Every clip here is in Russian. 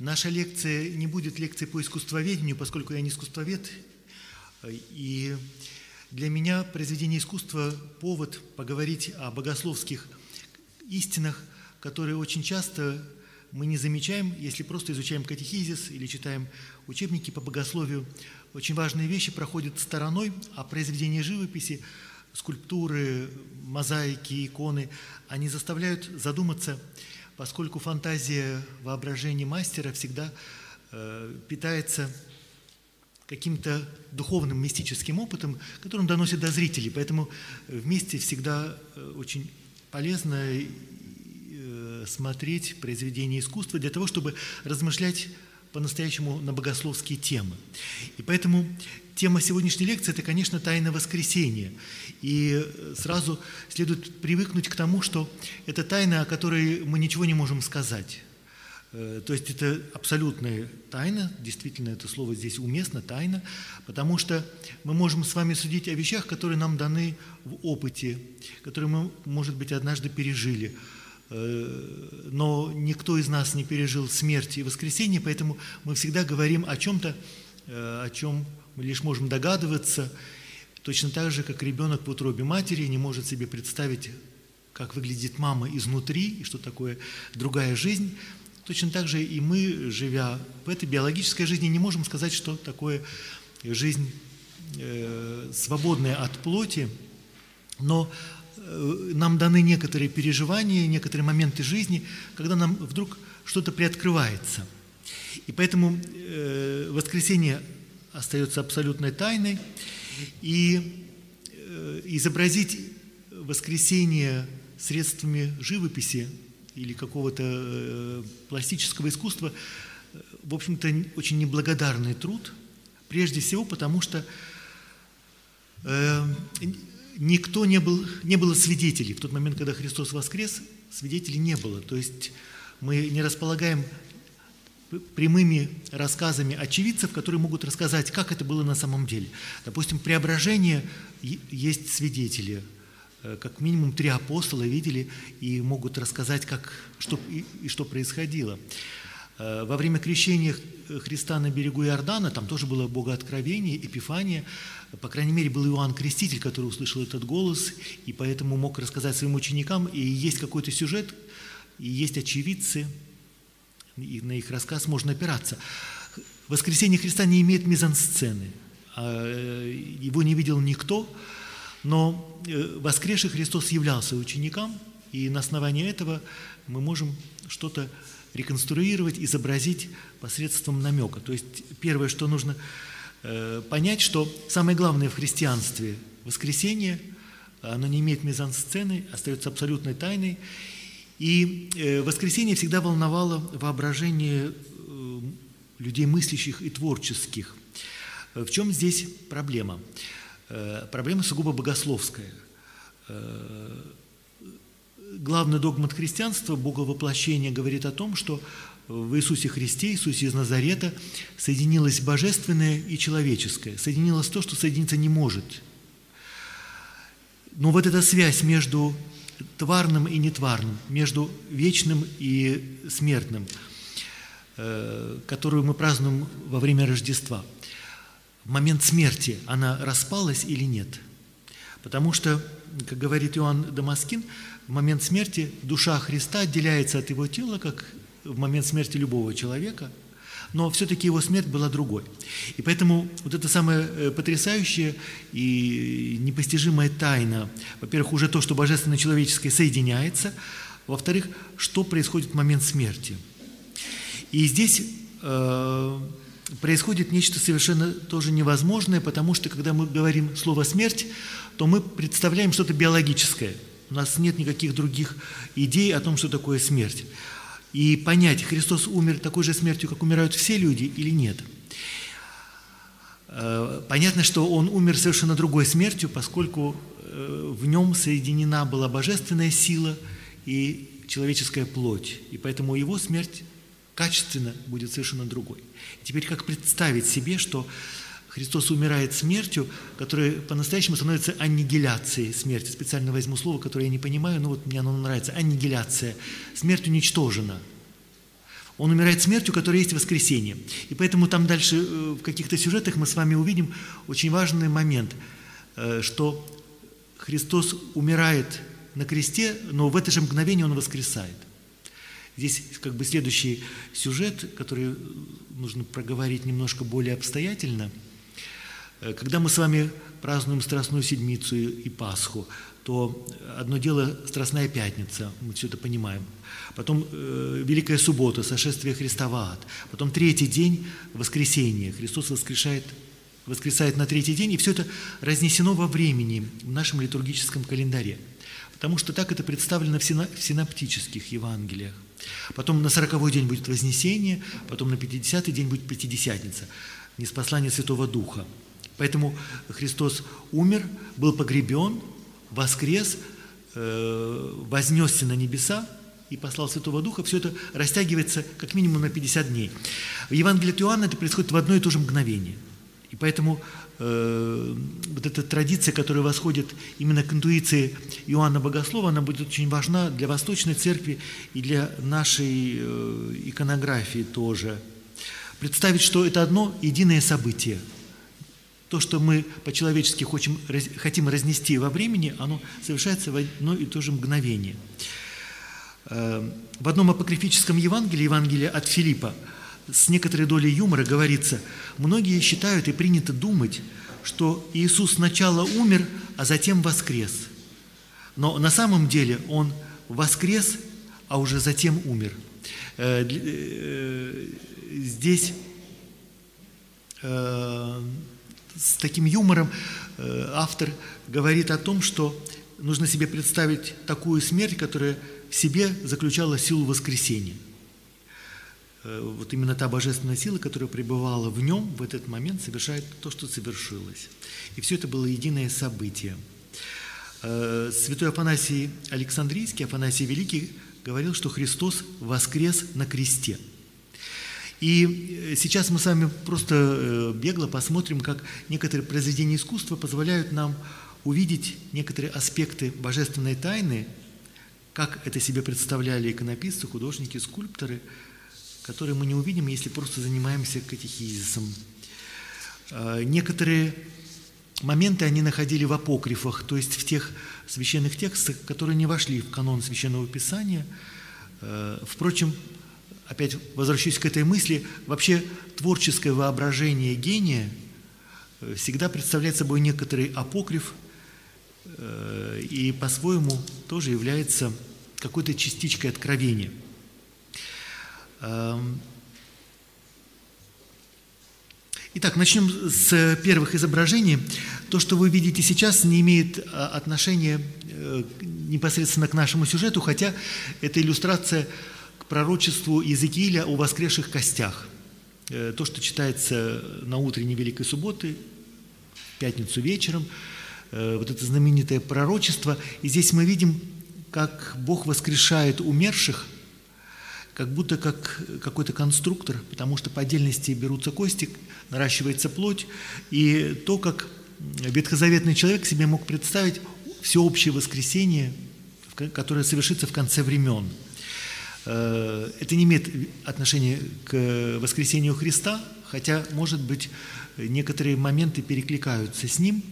Наша лекция не будет лекцией по искусствоведению, поскольку я не искусствовед. И для меня произведение искусства – повод поговорить о богословских истинах, которые очень часто мы не замечаем, если просто изучаем катехизис или читаем учебники по богословию. Очень важные вещи проходят стороной, а произведения живописи – скульптуры, мозаики, иконы, они заставляют задуматься, поскольку фантазия воображения мастера всегда э, питается каким-то духовным, мистическим опытом, который он доносит до зрителей. Поэтому вместе всегда э, очень полезно э, смотреть произведения искусства для того, чтобы размышлять по-настоящему на богословские темы. И поэтому тема сегодняшней лекции – это, конечно, тайна воскресения. И сразу следует привыкнуть к тому, что это тайна, о которой мы ничего не можем сказать. Э, то есть это абсолютная тайна, действительно это слово здесь уместно, тайна, потому что мы можем с вами судить о вещах, которые нам даны в опыте, которые мы, может быть, однажды пережили – Э, но никто из нас не пережил смерть и воскресение, поэтому мы всегда говорим о чем-то, э, о чем мы лишь можем догадываться, точно так же, как ребенок в утробе матери не может себе представить, как выглядит мама изнутри и что такое другая жизнь. Точно так же и мы, живя в этой биологической жизни, не можем сказать, что такое жизнь э, свободная от плоти, но Э, нам даны некоторые переживания, некоторые моменты жизни, когда нам вдруг что-то приоткрывается. И поэтому э, воскресенье остается абсолютной тайной, и э, изобразить воскресенье средствами живописи или какого-то э, пластического искусства, э, в общем-то, очень неблагодарный труд, прежде всего потому, что никто не был, не было свидетелей. В тот момент, когда Христос воскрес, свидетелей не было. То есть мы не располагаем прямыми рассказами очевидцев, которые могут рассказать, как это было на самом деле. Допустим, преображение есть свидетели. Э, как минимум три апостола видели и могут рассказать, как, что, и, и что происходило. Э, во время крещения Христа на берегу Иордана, там тоже было богооткровение, эпифания, по крайней мере, был Иоанн Креститель, который услышал этот голос, и поэтому мог рассказать своим ученикам, и есть какой-то сюжет, и есть очевидцы, и на их рассказ можно опираться. Воскресение Христа не имеет мизансцены, а, э, его не видел никто, но э, воскресший Христос являлся ученикам, и на основании этого мы можем что-то реконструировать, изобразить посредством намека. То есть первое, что нужно э, понять, что самое главное в христианстве – воскресение, оно не имеет мизансцены, остается абсолютной тайной. И э, воскресение всегда волновало воображение э, людей мыслящих и творческих. В чем здесь проблема? Э, проблема сугубо богословская. Главный догмат христианства, боговоплощение, говорит о том, что в Иисусе Христе, Иисусе из Назарета, соединилось божественное и человеческое, соединилось то, что соединиться не может. Но вот эта связь между тварным и нетварным, между вечным и смертным, э, которую мы празднуем во время Рождества, в момент смерти она распалась или нет? Потому что, как говорит Иоанн Дамаскин, в момент смерти душа Христа отделяется от его тела, как в момент смерти любого человека, но все-таки его смерть была другой. И поэтому вот это самая э, потрясающая и непостижимая тайна, во-первых, уже то, что божественное человеческое соединяется, во-вторых, что происходит в момент смерти. И здесь э, происходит нечто совершенно тоже невозможное, потому что когда мы говорим слово «смерть», то мы представляем что-то биологическое – у нас нет никаких других идей о том, что такое смерть. И понять, Христос умер такой же смертью, как умирают все люди или нет. Э, понятно, что Он умер совершенно другой смертью, поскольку э, в Нем соединена была божественная сила и человеческая плоть, и поэтому Его смерть качественно будет совершенно другой. Теперь как представить себе, что Христос умирает смертью, которая по-настоящему становится аннигиляцией смерти. Специально возьму слово, которое я не понимаю, но вот мне оно нравится. Аннигиляция. Смерть уничтожена. Он умирает смертью, которая есть воскресение. И поэтому там дальше э, в каких-то сюжетах мы с вами увидим очень важный момент, э, что Христос умирает на кресте, но в это же мгновение Он воскресает. Здесь как бы следующий сюжет, который нужно проговорить немножко более обстоятельно – когда мы с вами празднуем Страстную Седмицу и Пасху, то одно дело Страстная Пятница, мы все это понимаем. Потом э, Великая Суббота, сошествие Христа в ад. Потом третий день, воскресенье. Христос воскрешает, воскресает на третий день, и все это разнесено во времени в нашем литургическом календаре. Потому что так это представлено в синоптических Евангелиях. Потом на сороковой день будет Вознесение, потом на пятидесятый день будет Пятидесятница, неспослание Святого Духа – Поэтому Христос умер, был погребен, воскрес, э, вознесся на небеса и послал Святого Духа. Все это растягивается как минимум на 50 дней. В Евангелии от Иоанна это происходит в одно и то же мгновение. И поэтому э, вот эта традиция, которая восходит именно к интуиции Иоанна Богослова, она будет очень важна для Восточной Церкви и для нашей э, иконографии тоже. Представить, что это одно единое событие – то, что мы по-человечески хотим, хотим разнести во времени, оно совершается в одно и то же мгновение. Э, в одном апокрифическом Евангелии, Евангелие от Филиппа, с некоторой долей юмора говорится, многие считают и принято думать, что Иисус сначала умер, а затем воскрес. Но на самом деле Он воскрес, а уже затем умер. Э, э, здесь с таким юмором э, автор говорит о том, что нужно себе представить такую смерть, которая в себе заключала силу воскресения. Э, вот именно та божественная сила, которая пребывала в нем в этот момент, совершает то, что совершилось. И все это было единое событие. Э, святой Афанасий Александрийский, Афанасий Великий, говорил, что Христос воскрес на кресте – и э, сейчас мы с вами просто э, бегло посмотрим, как некоторые произведения искусства позволяют нам увидеть некоторые аспекты божественной тайны, как это себе представляли иконописцы, художники, скульпторы, которые мы не увидим, если просто занимаемся катехизисом. А, некоторые моменты они находили в апокрифах, то есть в тех священных текстах, которые не вошли в канон Священного Писания. Впрочем, опять возвращаюсь к этой мысли, вообще творческое воображение гения э, всегда представляет собой некоторый апокриф э, и по-своему тоже является какой-то частичкой откровения. Эм, итак, начнем с первых изображений. То, что вы видите сейчас, не имеет а, отношения э, непосредственно к нашему сюжету, хотя это иллюстрация пророчеству Иезекииля о воскресших костях. Э, то, что читается на утренней Великой Субботы, в пятницу вечером, э, вот это знаменитое пророчество. И здесь мы видим, как Бог воскрешает умерших, как будто как какой-то конструктор, потому что по отдельности берутся кости, наращивается плоть, и то, как ветхозаветный человек себе мог представить всеобщее воскресение, которое совершится в конце времен – это не имеет отношения к воскресению Христа, хотя, может быть, некоторые моменты перекликаются с ним.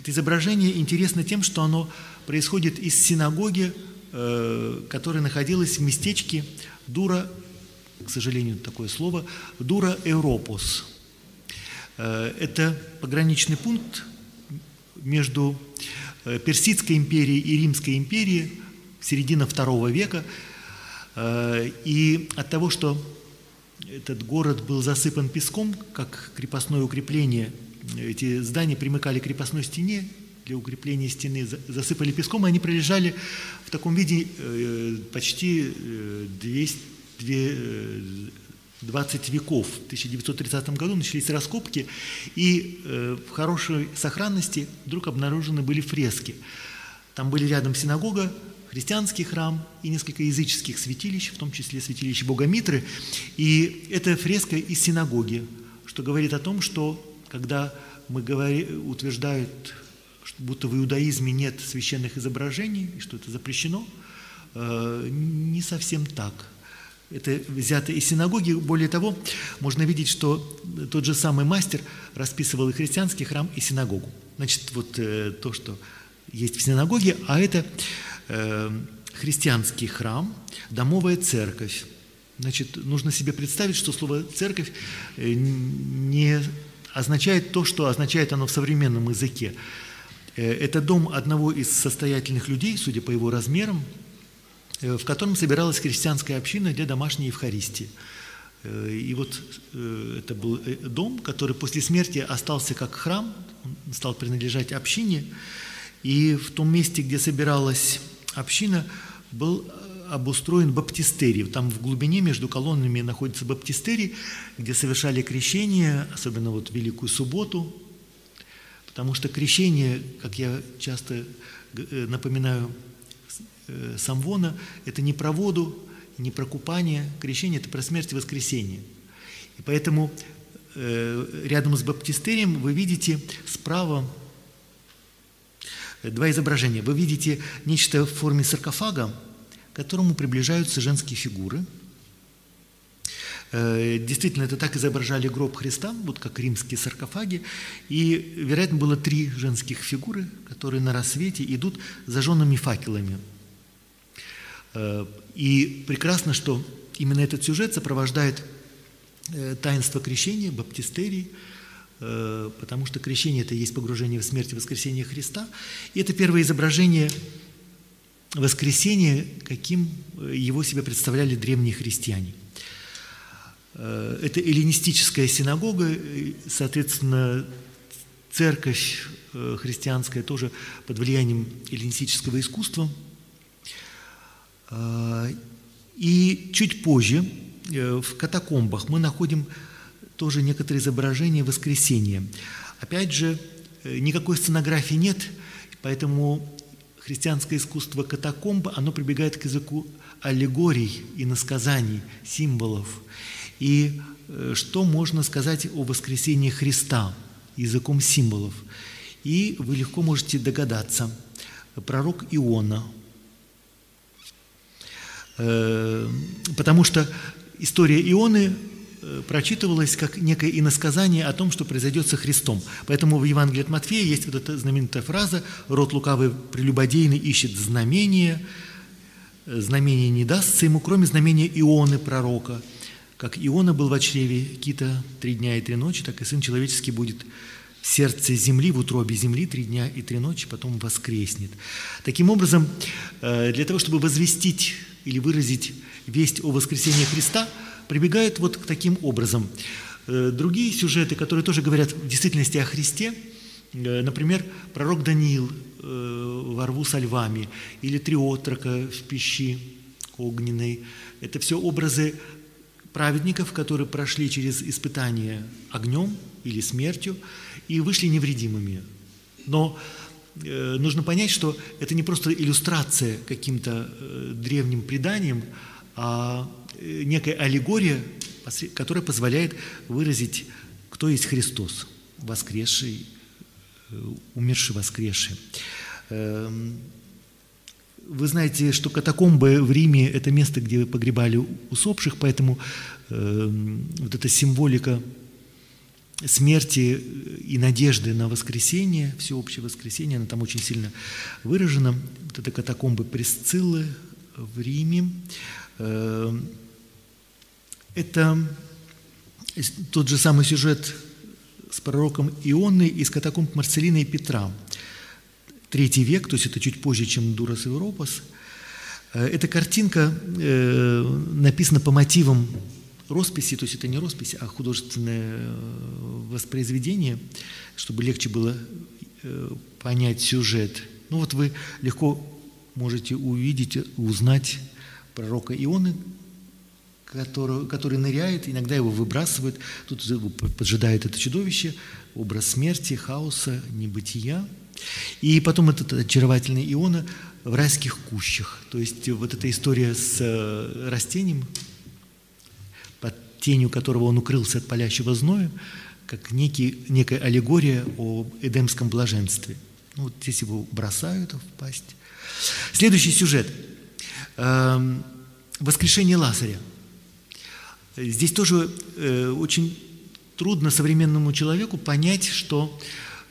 Это изображение интересно тем, что оно происходит из синагоги, э, которая находилась в местечке Дура, к сожалению, такое слово, Дура Европос. Э, это пограничный пункт между Персидской империей и Римской империей, середина второго века – Э, и от того, что этот город был засыпан песком, как крепостное укрепление, эти здания примыкали к крепостной стене, для укрепления стены засыпали песком, и они пролежали в таком виде э, почти 200, 20 веков. В 1930 году начались раскопки, и в хорошей сохранности вдруг обнаружены были фрески. Там были рядом синагога, христианский храм и несколько языческих святилищ, в том числе святилище Бога Митры. И это фреска из синагоги, что говорит о том, что когда мы говори, утверждают, что будто в иудаизме нет священных изображений, и что это запрещено, э, не совсем так. Это взято из синагоги. Более того, можно видеть, что тот же самый мастер расписывал и христианский храм, и синагогу. Значит, вот э, то, что есть в синагоге, а это христианский храм, домовая церковь. Значит, нужно себе представить, что слово «церковь» э, не означает то, что означает оно в современном языке. Э, это дом одного из состоятельных людей, судя по его размерам, э, в котором собиралась христианская община для домашней Евхаристии. И вот это был дом, который после смерти остался как храм, он стал принадлежать общине, и в том месте, где собиралась община, был обустроен баптистерий. Там в глубине между колоннами находится баптистерий, где совершали крещение, особенно вот Великую Субботу, потому что крещение, как я часто э, напоминаю э, Самвона, это не про воду, не про купание, крещение – это про смерть и воскресение. И поэтому э, рядом с баптистерием вы видите справа два изображения. Вы видите нечто в форме саркофага, к которому приближаются женские фигуры. Э, действительно, это так изображали гроб Христа, вот как римские саркофаги. И, вероятно, было три женских фигуры, которые на рассвете идут зажженными факелами. Э, и прекрасно, что именно этот сюжет сопровождает э, таинство крещения, баптистерии, потому что крещение – это и есть погружение в смерть и воскресение Христа. И это первое изображение воскресение, каким э, его себе представляли древние христиане. Э, это эллинистическая синагога, соответственно, церковь э, христианская тоже под влиянием эллинистического искусства. И чуть позже в катакомбах мы находим тоже некоторые изображения воскресения. Опять же, никакой сценографии нет, поэтому христианское искусство катакомб, оно прибегает к языку аллегорий и насказаний, символов. И э, что можно сказать о воскресении Христа языком символов? И вы легко можете догадаться. Пророк Иона. Э, потому что история Ионы Э, прочитывалось как некое иносказание о том, что произойдет со Христом. Поэтому в Евангелии от Матфея есть вот эта знаменитая фраза «Род лукавый прелюбодейный ищет знамение, э, знамение не дастся ему, кроме знамения Ионы, пророка». Как Иона был в чреве кита три дня и три ночи, так и Сын Человеческий будет в сердце земли, в утробе земли три дня и три ночи, потом воскреснет. Таким образом, э, для того, чтобы возвестить или выразить весть о воскресении Христа – прибегают вот к таким образом. Э, другие сюжеты, которые тоже говорят в действительности о Христе, э, например, пророк Даниил э, во рву со львами или три отрока в пищи огненной. Это все образы праведников, которые прошли через испытание огнем или смертью и вышли невредимыми. Но нужно понять, что это не просто иллюстрация каким-то древним преданием, а некая аллегория, которая позволяет выразить, кто есть Христос, воскресший, э, умерший, воскресший. Эм, вы знаете, что катакомбы в Риме – это место, где погребали усопших, поэтому эм, вот эта символика смерти и надежды на воскресение, всеобщее воскресение, она там очень сильно выражена. Вот это катакомбы Пресциллы в Риме. Эм, это тот же самый сюжет с пророком Ионной из катакомб Марцелина и Петра. Третий век, то есть это чуть позже, чем Дурас и Европас. Э, эта картинка э, написана по мотивам росписи, то есть это не роспись, а художественное э, воспроизведение, чтобы легче было понять сюжет. Ну вот вы легко можете увидеть, узнать пророка Ионы, который, который ныряет, иногда его выбрасывают, тут его поджидает это чудовище, образ смерти, хаоса, небытия. И потом этот очаровательный Иона в райских кущах. То есть вот эта история с э, растением, под тенью которого он укрылся от палящего зноя, как некий, некая аллегория о эдемском блаженстве. Ну, вот здесь его бросают в пасть. Следующий сюжет. Эм, воскрешение Лазаря. Здесь тоже э, очень трудно современному человеку понять, что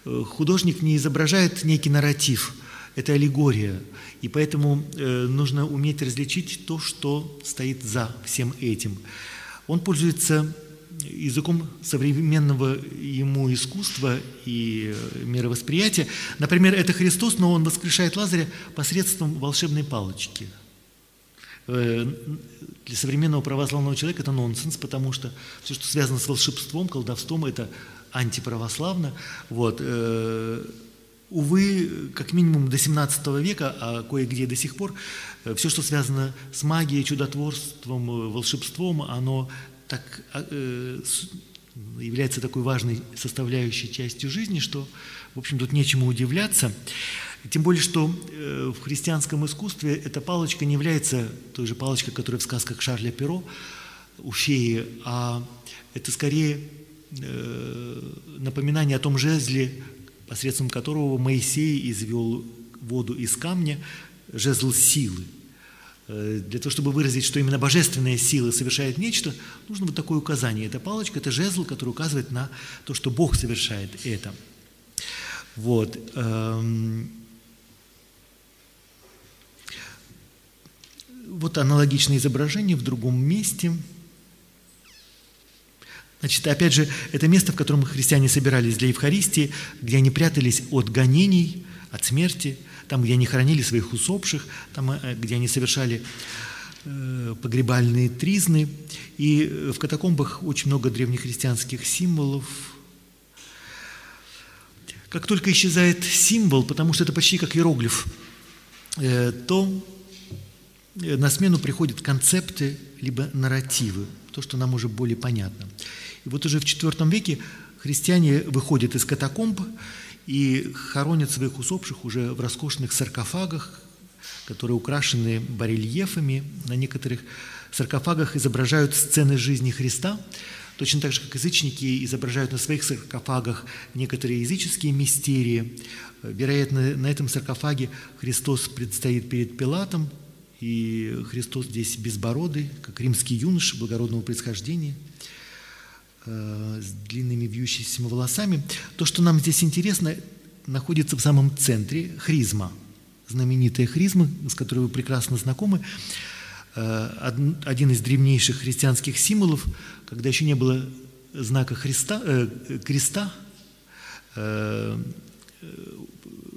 э, художник не изображает некий нарратив, это аллегория, и поэтому э, нужно уметь различить то, что стоит за всем этим. Он пользуется языком современного ему искусства и мировосприятия. Например, это Христос, но он воскрешает Лазаря посредством волшебной палочки – для современного православного человека это нонсенс, потому что все, что связано с волшебством, колдовством, это антиправославно. Вот. Э, увы, как минимум до 17 века, а кое-где до сих пор, э, все, что связано с магией, чудотворством, волшебством, оно так является такой важной составляющей частью жизни, что, в общем, тут нечему удивляться. Тем более, что э, в христианском искусстве эта палочка не является той же палочкой, которая в сказках Шарля Перо у феи, а это скорее э, напоминание о том жезле, посредством которого Моисей извел воду из камня, жезл силы. Э, для того, чтобы выразить, что именно божественная сила совершает нечто, нужно вот такое указание. Эта палочка – это жезл, который указывает на то, что Бог совершает это. Вот. Вот аналогичное изображение в другом месте. Значит, опять же, это место, в котором христиане собирались для Евхаристии, где они прятались от гонений, от смерти, там, где они хоронили своих усопших, там, э, где они совершали э, погребальные тризны. И в катакомбах очень много древнехристианских символов. Как только исчезает символ, потому что это почти как иероглиф, э, то Э, на смену приходят концепты либо нарративы, то, что нам уже более понятно. И вот уже в IV веке христиане выходят из катакомб и хоронят своих усопших уже в роскошных саркофагах, которые украшены барельефами. На некоторых саркофагах изображают сцены жизни Христа, точно так же, как язычники изображают на своих саркофагах некоторые языческие мистерии. Вероятно, на этом саркофаге Христос предстоит перед Пилатом, и Христос здесь безбородый, как римский юноша благородного происхождения, э, с длинными вьющимися волосами. То, что нам здесь интересно, находится в самом центре хризма, знаменитая хризма, с которой вы прекрасно знакомы, э, один из древнейших христианских символов, когда еще не было знака Христа, э, креста, э,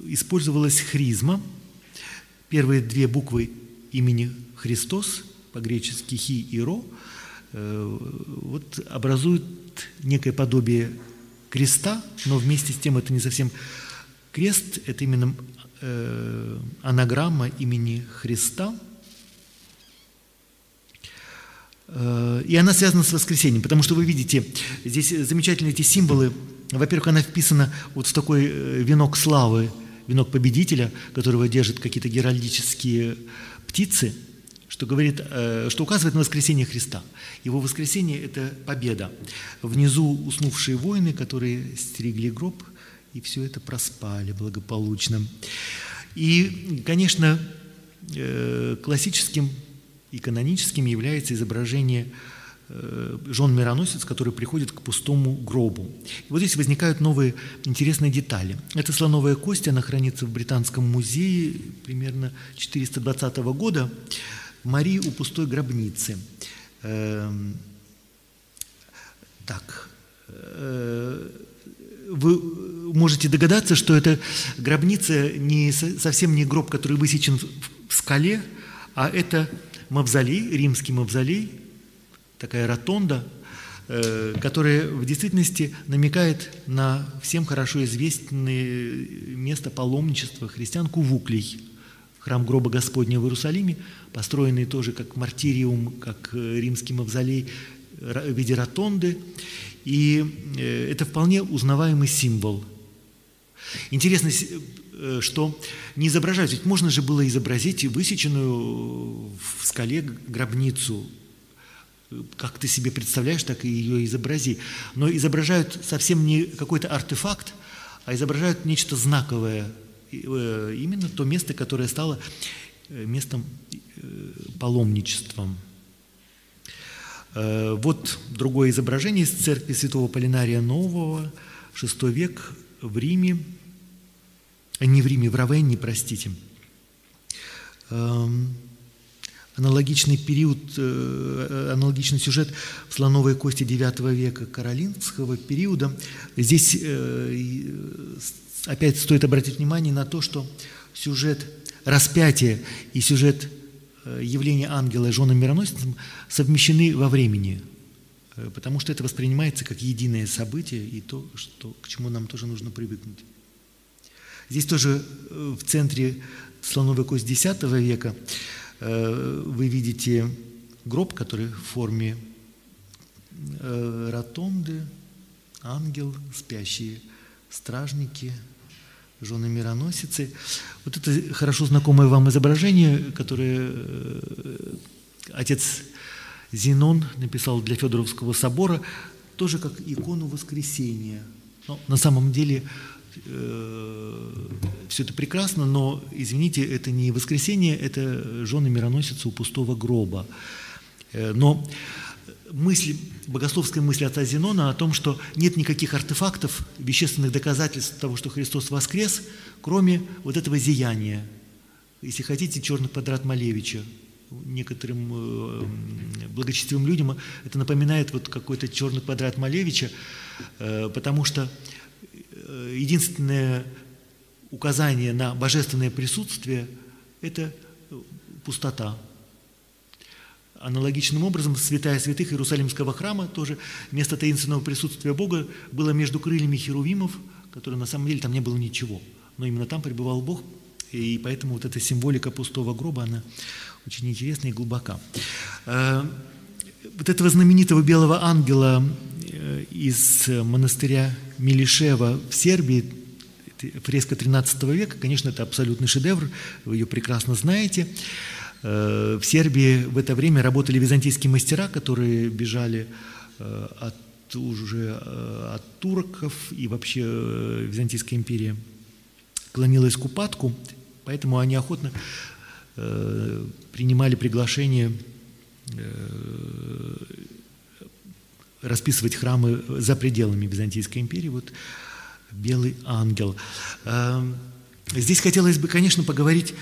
использовалась хризма. Первые две буквы имени Христос, по-гречески «хи» и «ро», э, вот образуют некое подобие креста, но вместе с тем это не совсем крест, это именно э, анаграмма имени Христа. Э, и она связана с воскресением, потому что вы видите, здесь замечательные эти символы. Во-первых, она вписана вот в такой венок славы, венок победителя, которого держат какие-то геральдические птицы, что, говорит, э, что указывает на воскресение Христа. Его воскресение – это победа. Внизу уснувшие воины, которые стерегли гроб, и все это проспали благополучно. И, конечно, э, классическим и каноническим является изображение жен-мироносец, который приходит к пустому гробу. И вот здесь возникают новые интересные детали. Это слоновая кость, она хранится в Британском музее примерно 420 года. Марии у пустой гробницы. Эм, так, э, вы можете догадаться, что эта гробница не, совсем не гроб, который высечен в скале, а это мавзолей, римский мавзолей, такая ротонда, э, которая в действительности намекает на всем хорошо известное место паломничества христиан Кувуклей, храм гроба Господня в Иерусалиме, построенный тоже как мартириум, как э, римский мавзолей в виде ротонды. И э, это вполне узнаваемый символ. Интересно, что не изображают, ведь можно же было изобразить высеченную в скале гробницу, как ты себе представляешь, так и ее изобрази. Но изображают совсем не какой-то артефакт, а изображают нечто знаковое, именно то место, которое стало местом паломничеством. Э, вот другое изображение из церкви святого Полинария Нового, VI век в Риме, э, не в Риме, в Равенне, простите. Аналогичный период, э, аналогичный сюжет в слоновой кости IX века каролинского периода. Здесь опять стоит обратить внимание на то, что сюжет распятия и сюжет Э, явления ангела и жены мироносицам совмещены во времени, э, потому что это воспринимается как единое событие и то, что, к чему нам тоже нужно привыкнуть. Здесь тоже э, в центре слоновой кость X века вы видите гроб, который в форме ротонды, ангел, спящие стражники – жены мироносицы. Вот это хорошо знакомое вам изображение, которое э, отец Зенон написал для Федоровского собора, тоже как икону воскресения. Но на самом деле э, все это прекрасно, но, извините, это не воскресение, это жены мироносицы у пустого гроба. Э, но мысль, богословская мысль отца Зенона о том, что нет никаких артефактов, вещественных доказательств того, что Христос воскрес, кроме вот этого зияния. Если хотите, черный квадрат Малевича. Некоторым э, благочестивым людям это напоминает вот какой-то черный квадрат Малевича, э, потому что э, единственное указание на божественное присутствие – это пустота. Аналогичным образом святая святых Иерусалимского храма, тоже место таинственного присутствия Бога, было между крыльями херувимов, которые на самом деле там не было ничего. Но именно там пребывал Бог, и поэтому вот эта символика пустого гроба, она очень интересна и глубока. Э, вот этого знаменитого белого ангела э, из монастыря Милишева в Сербии, фреска XIII века, конечно, это абсолютный шедевр, вы ее прекрасно знаете. Э, в Сербии в это время работали византийские мастера, которые бежали э, от уже э, от турков и вообще Византийская империя клонилась к упадку, поэтому они охотно принимали приглашение расписывать храмы за пределами Византийской империи. Вот белый ангел. Здесь хотелось бы, конечно, поговорить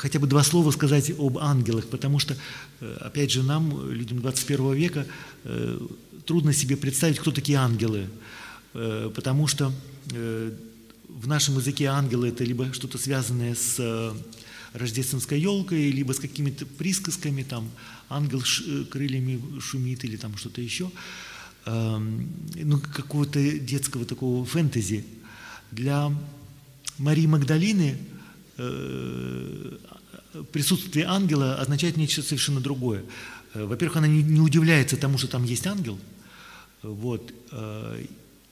хотя бы два слова сказать об ангелах, потому что, э, опять же, нам, людям 21 века, э, трудно себе представить, кто такие ангелы, э, потому что в нашем языке ангелы – это либо что-то связанное с рождественской елкой, либо с какими-то присказками, там, ангел крыльями шумит или там что-то еще, эм, ну, какого-то детского такого фэнтези. Для Марии Магдалины – Э, присутствие ангела означает нечто совершенно другое. Э, во-первых, она не удивляется тому, что там есть ангел. Вот. Э,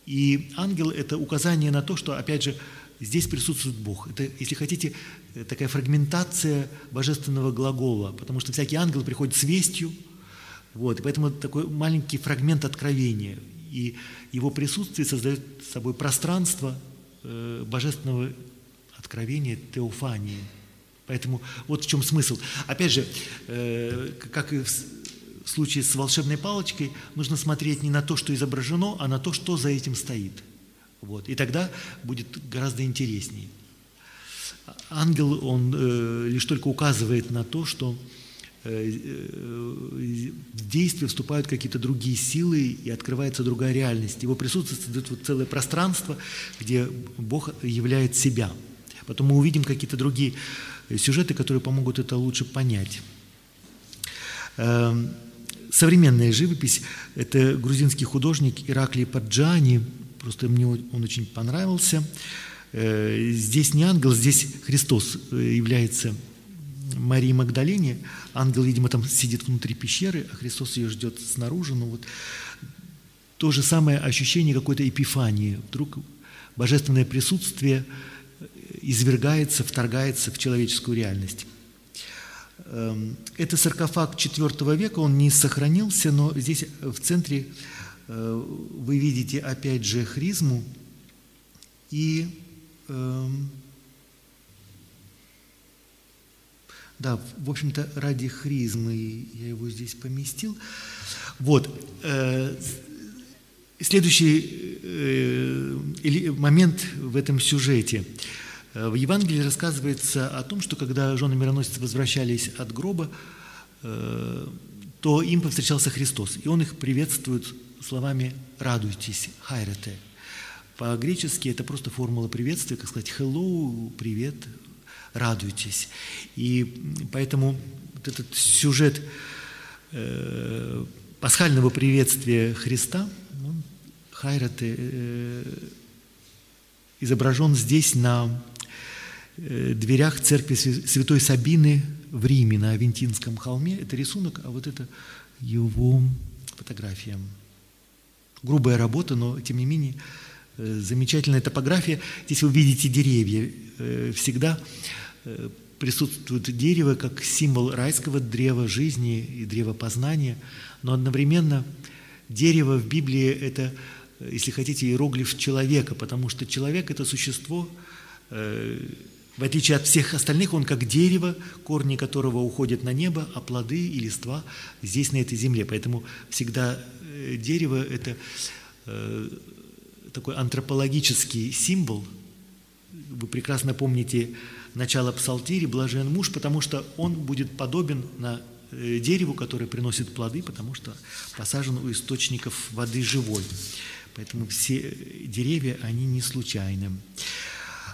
и ангел – это указание на то, что, опять же, здесь присутствует Бог. Это, если хотите, такая фрагментация божественного глагола, потому что всякий ангел приходит с вестью, вот, поэтому такой маленький фрагмент откровения. И его присутствие создает собой пространство божественного откровение теофании. Поэтому вот в чем смысл. Опять же, э, как и в случае с волшебной палочкой, нужно смотреть не на то, что изображено, а на то, что за этим стоит. Вот. И тогда будет гораздо интереснее. Ангел, он э, лишь только указывает на то, что э, э, в действие вступают какие-то другие силы и открывается другая реальность. Его присутствие создает вот целое пространство, где Бог являет себя – Потом мы увидим какие-то другие э, сюжеты, которые помогут это лучше понять. Эм, современная живопись – это грузинский художник Ираклий Паджани, просто мне он очень понравился. Э, здесь не ангел, здесь Христос э, является Марии Магдалене. Ангел, видимо, там сидит внутри пещеры, а Христос ее ждет снаружи. Ну вот то же самое ощущение какой-то эпифании. Вдруг божественное присутствие извергается, вторгается в человеческую реальность. Эм, это саркофаг IV века, он не сохранился, но здесь в центре э, вы видите опять же хризму и эм, да, в общем-то, ради хризмы я его здесь поместил. Вот. Э, следующий э, момент в этом сюжете – Э, в Евангелии рассказывается о том, что когда жены мироносицы возвращались от гроба, то им повстречался Христос, и Он их приветствует словами «радуйтесь», «хайрете». По-гречески это просто формула приветствия, как сказать «hello», «привет», «радуйтесь». И поэтому вот этот сюжет э, пасхального приветствия Христа, он, «хайрете», изображен здесь на Э, дверях церкви Святой Сабины в Риме на Авентинском холме. Это рисунок, а вот это его фотография. Грубая работа, но тем не менее э, замечательная топография. Здесь вы видите деревья. Э, всегда присутствует дерево как символ райского древа жизни и древа познания, но одновременно дерево в Библии – это, если хотите, иероглиф человека, потому что человек – это существо, в отличие от всех остальных, он как дерево, корни которого уходят на небо, а плоды и листва здесь, на этой земле. Поэтому всегда э, дерево – это э, такой антропологический символ. Вы прекрасно помните начало псалтири «Блажен муж», потому что он будет подобен на э, дереву, которое приносит плоды, потому что посажен у источников воды живой. Поэтому все деревья, они не случайны.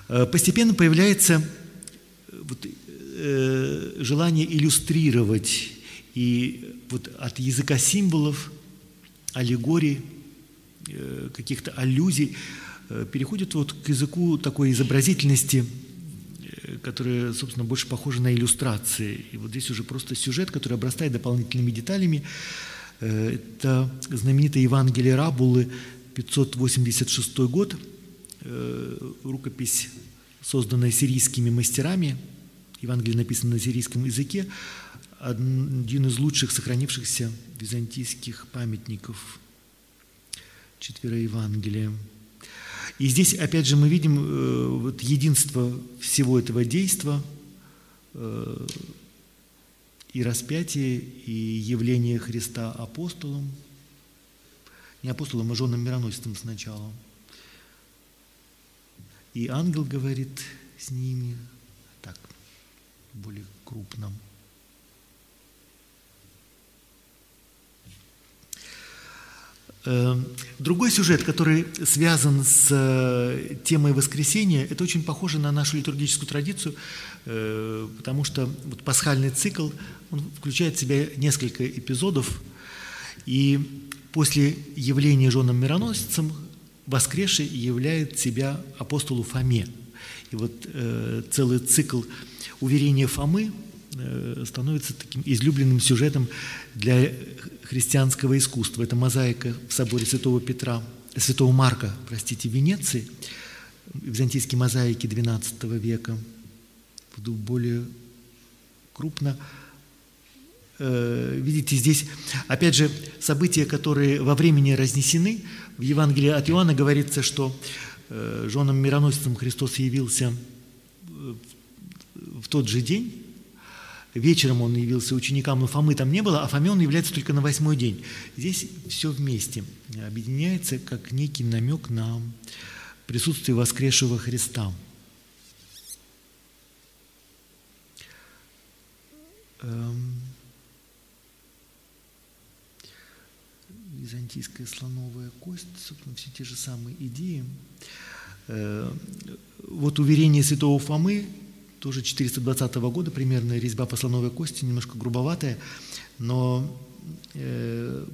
Э, постепенно появляется э, вот, э, желание иллюстрировать и вот от языка символов, аллегорий, э, каких-то аллюзий э, переходит вот к языку такой изобразительности, которая, собственно, больше похожа на иллюстрации. И вот здесь уже просто сюжет, который обрастает дополнительными деталями. Э, это знаменитое Евангелие Рабулы, 586 год – Э, рукопись, созданная сирийскими мастерами, Евангелие написано на сирийском языке, один из лучших сохранившихся византийских памятников четверо Евангелия. И здесь, опять же, мы видим э, вот единство всего этого действа э, и распятие, и явление Христа апостолом, не апостолом, а женам мироносцам сначала – и ангел говорит с ними так, более крупном. Другой сюжет, который связан с э, темой воскресения, это очень похоже на нашу литургическую традицию, э, потому что вот пасхальный цикл, он включает в себя несколько эпизодов, и после явления женам мироносцам воскресший являет себя апостолу Фоме. И вот э, целый цикл уверения Фомы становится таким излюбленным сюжетом для христианского искусства. Это мозаика в соборе Святого Петра, Святого Марка, простите, Венеции, византийские мозаики XII века, более крупно Э, видите, здесь, опять же, события, которые во времени разнесены. В Евангелии от Иоанна говорится, что э, женам мироносцам Христос явился э, в тот же день. Вечером он явился ученикам, но Фомы там не было, а Фоме он является только на восьмой день. Здесь все вместе объединяется как некий намек на присутствие воскресшего Христа. Эм... византийская слоновая кость, собственно, все те же самые идеи. Э, вот уверение святого Фомы, тоже 420 года, примерно резьба по слоновой кости, немножко грубоватая, но э,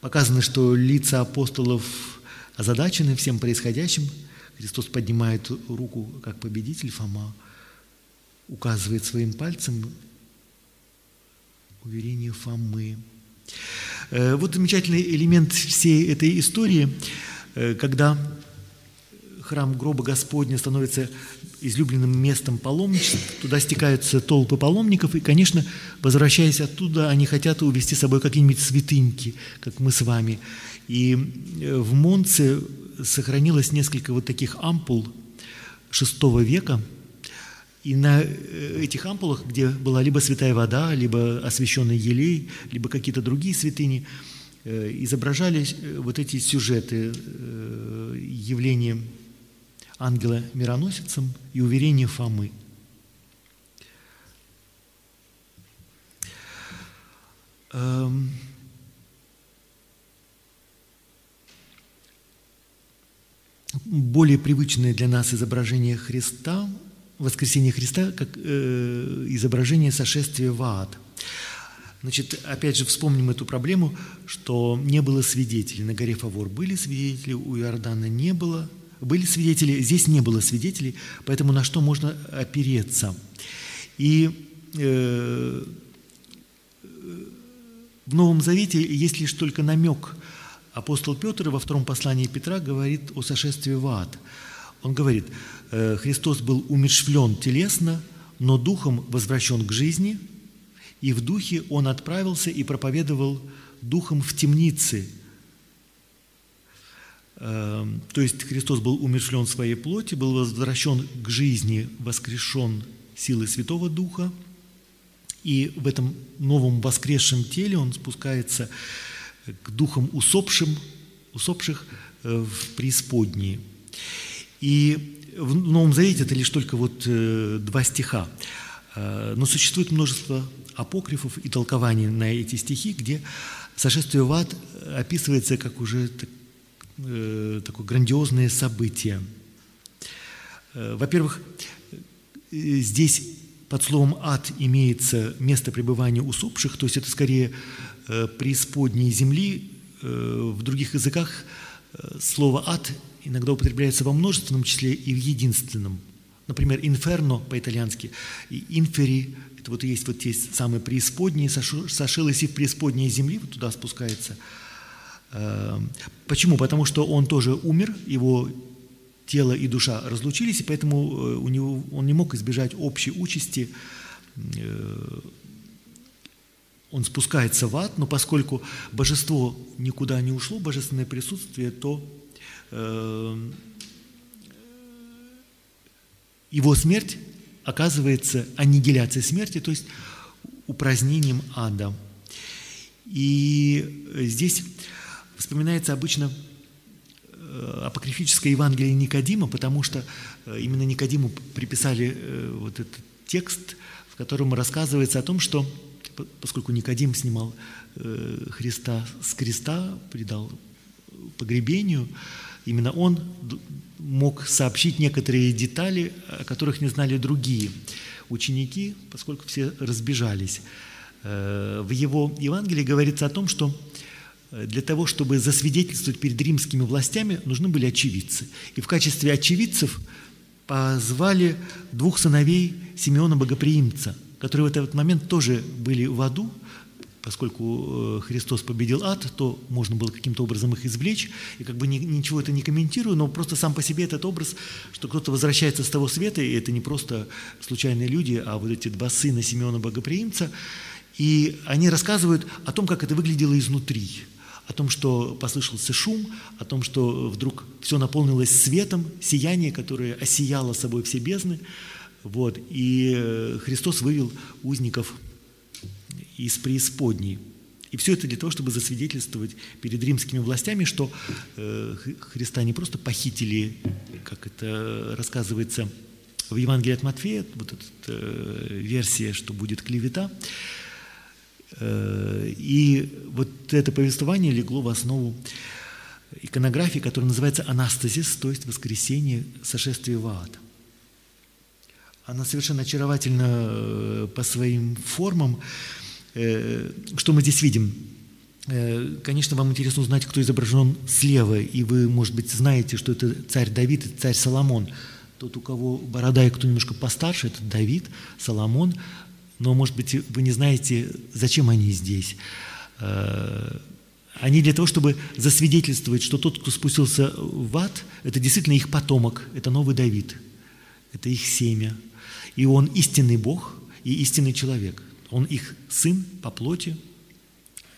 показано, что лица апостолов озадачены всем происходящим. Христос поднимает руку как победитель, Фома указывает своим пальцем уверение Фомы. Э, вот замечательный элемент всей этой истории, э, когда храм гроба Господня становится излюбленным местом паломничества, туда стекаются толпы паломников, и, конечно, возвращаясь оттуда, они хотят увезти с собой какие-нибудь святыньки, как мы с вами. И э, в Монце сохранилось несколько вот таких ампул VI века, и на э, этих ампулах, где была либо святая вода, либо освященный елей, либо какие-то другие святыни, э, изображались вот эти сюжеты явления ангела-мироносицем и уверение Фомы. Эм, более привычное для нас изображение Христа, воскресение Христа, как э, изображение сошествия в ад. Значит, опять же, вспомним эту проблему, что не было свидетелей. На горе Фавор были свидетели, у Иордана не было – были свидетели, здесь не было свидетелей, поэтому на что можно опереться. И э, в Новом Завете есть лишь только намек. Апостол Петр во втором послании Петра говорит о сошествии в ад. Он говорит, э, Христос был умершвлен телесно, но духом возвращен к жизни, и в духе он отправился и проповедовал духом в темнице, то есть Христос был умершлен в своей плоти, был возвращен к жизни, воскрешен силой Святого Духа, и в этом новом воскресшем теле он спускается к духам усопшим, усопших э, в преисподней. И в Новом Завете это лишь только вот э, два стиха. Э, но существует множество апокрифов и толкований на эти стихи, где сошествие в ад описывается как уже э, такое грандиозное событие. Э, во-первых, э, здесь под словом «ад» имеется место пребывания усопших, то есть это скорее э, земли. В других языках слово «ад» иногда употребляется во множественном числе и в единственном. Например, «инферно» по-итальянски и «инфери» – это вот есть вот те самые преисподние, сошилось и в преисподней земли, вот туда спускается – почему? Потому что он тоже умер, его тело и душа разлучились, и поэтому э, у него, он не мог избежать общей участи. Э, он спускается в ад, но поскольку божество никуда не ушло, божественное присутствие, то эм, его смерть оказывается аннигиляцией смерти, то есть упразднением ада. И здесь вспоминается обычно э, апокрифическое Евангелие Никодима, потому что э, именно Никодиму приписали э, вот этот текст, в котором рассказывается о том, что поскольку Никодим снимал Христа с креста, предал погребению, именно он мог сообщить некоторые детали, о которых не знали другие ученики, поскольку все разбежались. В его Евангелии говорится о том, что для того, чтобы засвидетельствовать перед римскими властями, нужны были очевидцы. И в качестве очевидцев позвали двух сыновей Симеона Богоприимца, которые в этот момент тоже были в аду, поскольку э, Христос победил ад, то можно было каким-то образом их извлечь. И как бы ничего это не комментирую, но просто сам по себе этот образ, что кто-то возвращается с того света, и это не просто случайные люди, а вот эти два сына Симеона Богоприимца, и они рассказывают о том, как это выглядело изнутри – о том, что послышался шум, о том, что вдруг все наполнилось светом, сияние, которое осияло собой все бездны. Вот. И э, Христос вывел узников из преисподней. И все это для того, чтобы засвидетельствовать перед римскими властями, что э, Христа не просто похитили, как это рассказывается в Евангелии от Матфея, вот эта э, версия, что будет клевета, Э, и вот это повествование легло в основу иконографии, которая называется анастазис, то есть воскресение, сошествие в ад. Она совершенно очаровательна э, по своим формам. Э, что мы здесь видим? Конечно, вам интересно узнать, кто изображен слева, и вы, может быть, знаете, что это царь Давид и царь Соломон. Тот, у кого борода и кто немножко постарше, это Давид, Соломон. Но, может быть, вы не знаете, зачем они здесь. Э, они для того, чтобы засвидетельствовать, что тот, кто спустился в ад, это действительно их потомок, это новый Давид, это их семя. И он истинный Бог и истинный человек. Он их сын по плоти.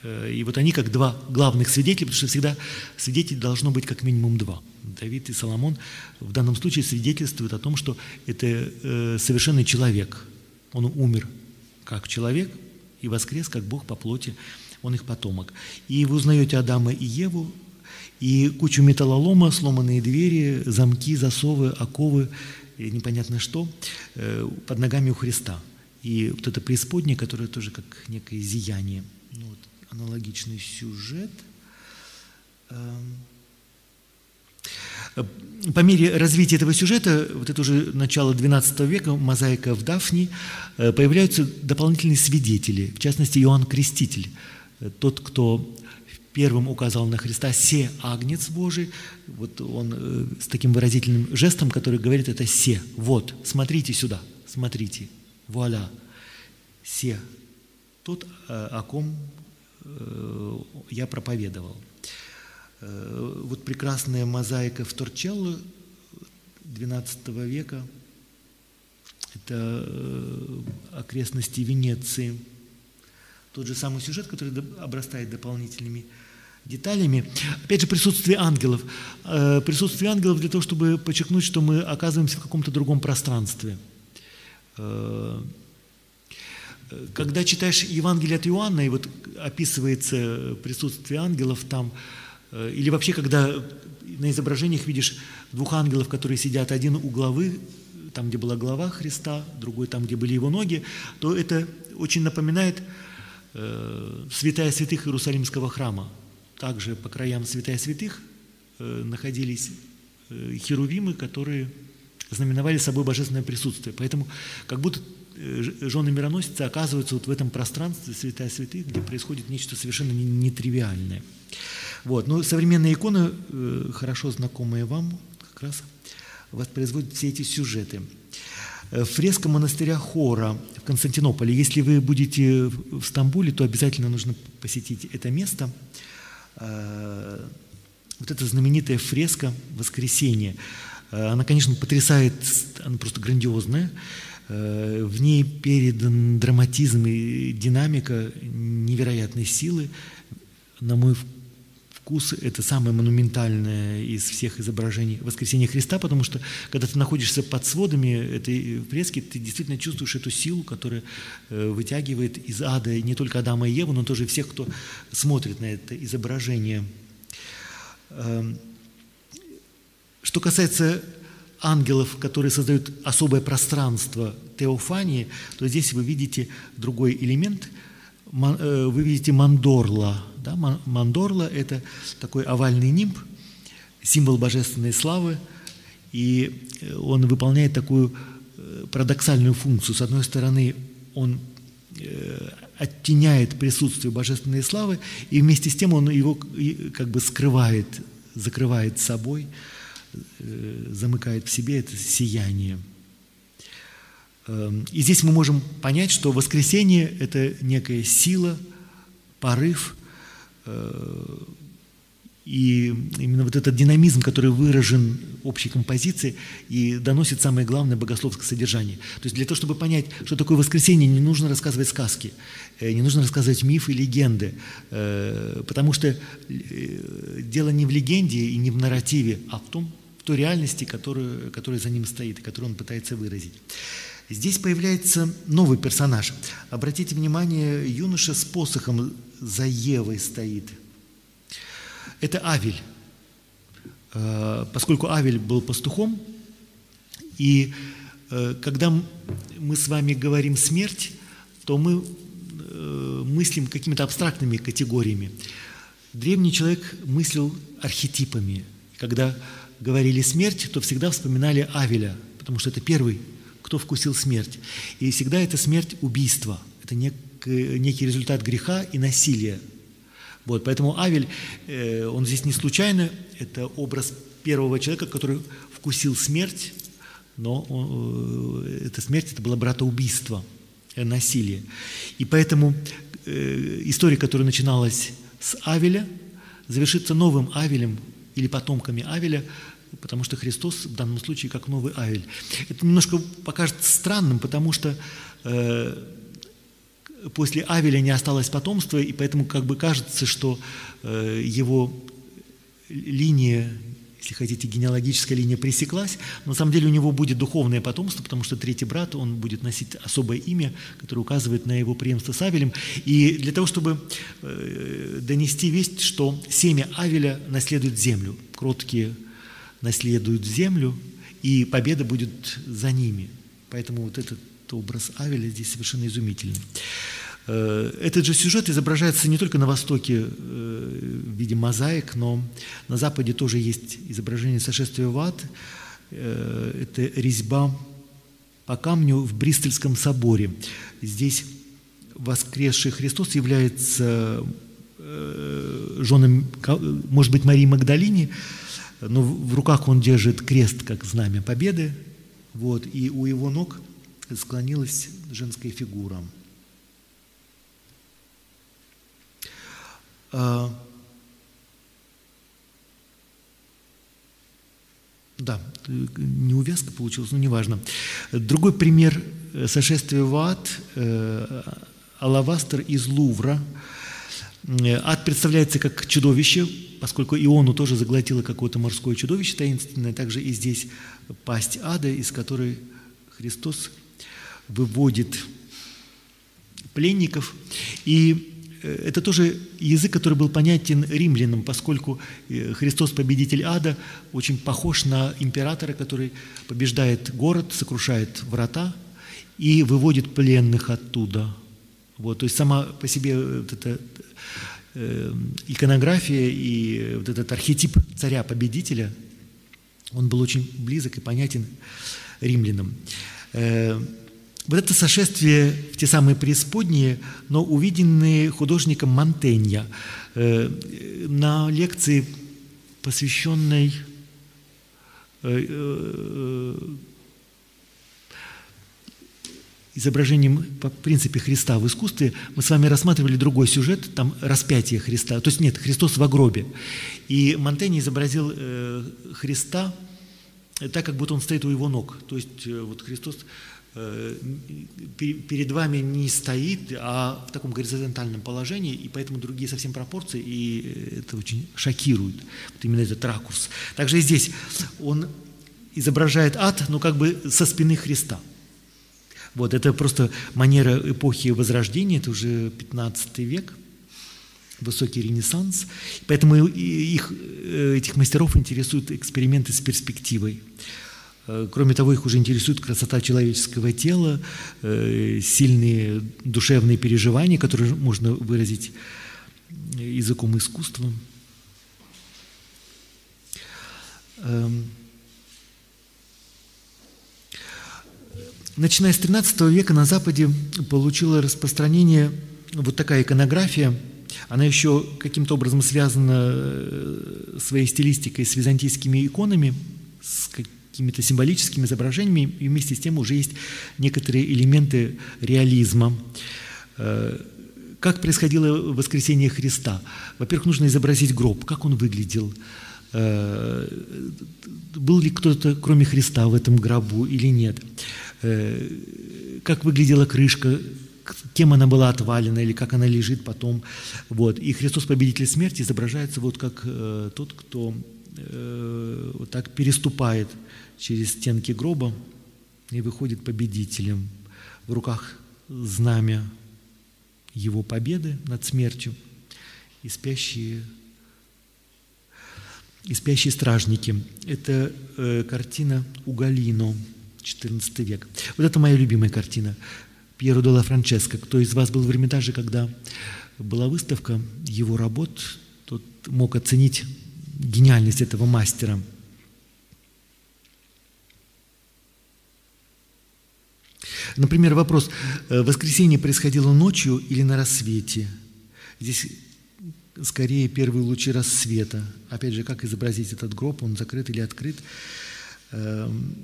Э, и вот они как два главных свидетеля, потому что всегда свидетелей должно быть как минимум два. Давид и Соломон в данном случае свидетельствуют о том, что это э, совершенный человек. Он умер как человек и воскрес как Бог по плоти он их потомок. И вы узнаете Адама и Еву, и кучу металлолома, сломанные двери, замки, засовы, оковы, непонятно что, э, под ногами у Христа. И вот это преисподнее, которое тоже как некое зияние. Ну, вот, аналогичный сюжет. Эм. По мере развития этого сюжета, вот это уже начало XII века, мозаика в Дафни, э, появляются дополнительные свидетели, в частности, Иоанн Креститель – тот, кто первым указал на Христа, «се агнец Божий», вот он э, с таким выразительным жестом, который говорит это «се», вот, смотрите сюда, смотрите, вуаля, «се», тот, э, о ком э, я проповедовал. Вот прекрасная мозаика в Торчелло XII века, это окрестности Венеции – тот же самый сюжет, который обрастает дополнительными деталями. Опять же, присутствие ангелов. Э, присутствие ангелов для того, чтобы подчеркнуть, что мы оказываемся в каком-то другом пространстве. Э, когда читаешь Евангелие от Иоанна, и вот описывается присутствие ангелов там, э, или вообще, когда на изображениях видишь двух ангелов, которые сидят, один у главы, там, где была глава Христа, другой там, где были его ноги, то это очень напоминает Э, святая святых Иерусалимского храма. Также по краям святая святых э, находились э, херувимы, которые знаменовали собой божественное присутствие. Поэтому как будто жены мироносицы оказываются вот в этом пространстве святая святых, где происходит нечто совершенно нетривиальное. Вот. Но современные иконы, хорошо знакомые вам, как раз воспроизводят все эти сюжеты. Э, фреска монастыря Хора в Константинополе. Если вы будете в Стамбуле, то обязательно нужно посетить это место. Э, вот эта знаменитая фреска «Воскресенье». Э, она, конечно, потрясает, она просто грандиозная. В ней передан драматизм и динамика невероятной силы. На мой вкус – это самое монументальное из всех изображений воскресения Христа, потому что, когда ты находишься под сводами этой фрески, ты действительно чувствуешь эту силу, которая э, вытягивает из ада не только Адама и Еву, но тоже всех, кто смотрит на это изображение. Эм, что касается ангелов, которые создают особое пространство теофании, то здесь вы видите другой элемент – Э, вы видите мандорла. Да? Мандорла – это такой овальный нимб, символ божественной славы, и э, он выполняет такую э, парадоксальную функцию. С одной стороны, он оттеняет присутствие божественной славы, и вместе с тем он его как бы скрывает, закрывает собой, замыкает в себе это сияние – Эм, и здесь мы можем понять, что воскресение – это некая сила, порыв, э, и именно вот этот динамизм, который выражен общей композицией и доносит самое главное богословское содержание. То есть для того, чтобы понять, что такое воскресенье, не нужно рассказывать сказки, э, не нужно рассказывать мифы, легенды, э, потому что дело не в легенде и не в нарративе, а в том, в той реальности, которую, которая за ним стоит и которую он пытается выразить. Здесь появляется новый персонаж. Обратите внимание, юноша с посохом за Евой стоит. Это Авель. Э, поскольку Авель был пастухом, и э, когда мы с вами говорим «смерть», то мы э, мыслим какими-то абстрактными категориями. Древний человек мыслил архетипами. Когда говорили «смерть», то всегда вспоминали Авеля, потому что это первый кто вкусил смерть. И всегда это смерть убийства. Это некий, некий результат греха и насилия. Вот, поэтому Авель, э, он здесь не случайно, это образ первого человека, который вкусил смерть, но э, эта смерть это было братоубийство, э, насилие. И поэтому история, которая начиналась с Авеля, завершится новым Авелем или потомками Авеля, потому что Христос в данном случае как новый Авель. Это немножко покажется странным, потому что э, после Авеля не осталось потомства, и поэтому как бы кажется, что э, его линия, если хотите, генеалогическая линия пресеклась, но на самом деле у него будет духовное потомство, потому что третий брат, он будет носить особое имя, которое указывает на его преемство с Авелем. И для того, чтобы э, донести весть, что семя Авеля наследует землю, кроткие наследуют землю, и победа будет за ними. Поэтому вот этот образ Авеля здесь совершенно изумительный. Э, этот же сюжет изображается не только на Востоке э, в виде мозаик, но на Западе тоже есть изображение сошествия в ад. Э, это резьба по камню в Бристольском соборе. Здесь воскресший Христос является женой, может быть, Марии Магдалини, но в руках он держит крест как знамя победы, вот, и у его ног склонилась женская фигура – А, да, не увязка получилась, но неважно. Другой пример сошествия в ад э, – Алавастер из Лувра. Э, ад представляется как чудовище, поскольку Иону тоже заглотило какое-то морское чудовище таинственное, также и здесь пасть ада, из которой Христос выводит пленников. И Э, это тоже язык, который был понятен римлянам, поскольку э, Христос, победитель ада, очень похож на императора, который побеждает город, сокрушает врата и выводит пленных оттуда. Вот, то есть сама по себе вот эта э, иконография и вот этот архетип царя-победителя, он был очень близок и понятен римлянам. Вот это сошествие в те самые преисподние, но увиденные художником Монтенья э, на лекции, посвященной э, э, изображением по принципе Христа в искусстве, мы с вами рассматривали другой сюжет, там распятие Христа, то есть нет, Христос в гробе. И Монтень изобразил Христа так, как будто он стоит у его ног. То есть вот Христос Э, перед вами не стоит, а в таком горизонтальном положении, и поэтому другие совсем пропорции, и это очень шокирует, вот именно этот ракурс. Также и здесь он изображает ад, но как бы со спины Христа. Вот, это просто манера эпохи Возрождения, это уже 15 век, высокий ренессанс. Поэтому их, э, этих мастеров интересуют эксперименты с перспективой. Э, кроме того, их уже интересует красота человеческого тела, э, сильные душевные переживания, которые можно выразить языком искусства. Эм. Начиная с XIII века на Западе получила распространение вот такая иконография. Она еще каким-то образом связана э, своей стилистикой с византийскими иконами, с какими-то символическими изображениями, и вместе с тем уже есть некоторые элементы реализма. Э, как происходило воскресение Христа? Во-первых, нужно изобразить гроб, как он выглядел, э, был ли кто-то, кроме Христа, в этом гробу или нет, э, как выглядела крышка, кем она была отвалена или как она лежит потом. Вот. И Христос, победитель смерти, изображается вот как тот, кто вот так переступает через стенки гроба и выходит победителем. В руках знамя его победы над смертью и спящие, и спящие стражники. Это э, картина Угалино, 14 век. Вот это моя любимая картина. Пьеро де Франческо. Кто из вас был в Эрмитаже, когда была выставка его работ, тот мог оценить гениальность этого мастера – Например, вопрос, э, воскресенье происходило ночью или на рассвете? Здесь скорее первые лучи рассвета. Опять же, как изобразить этот гроб, он закрыт или открыт? Эм,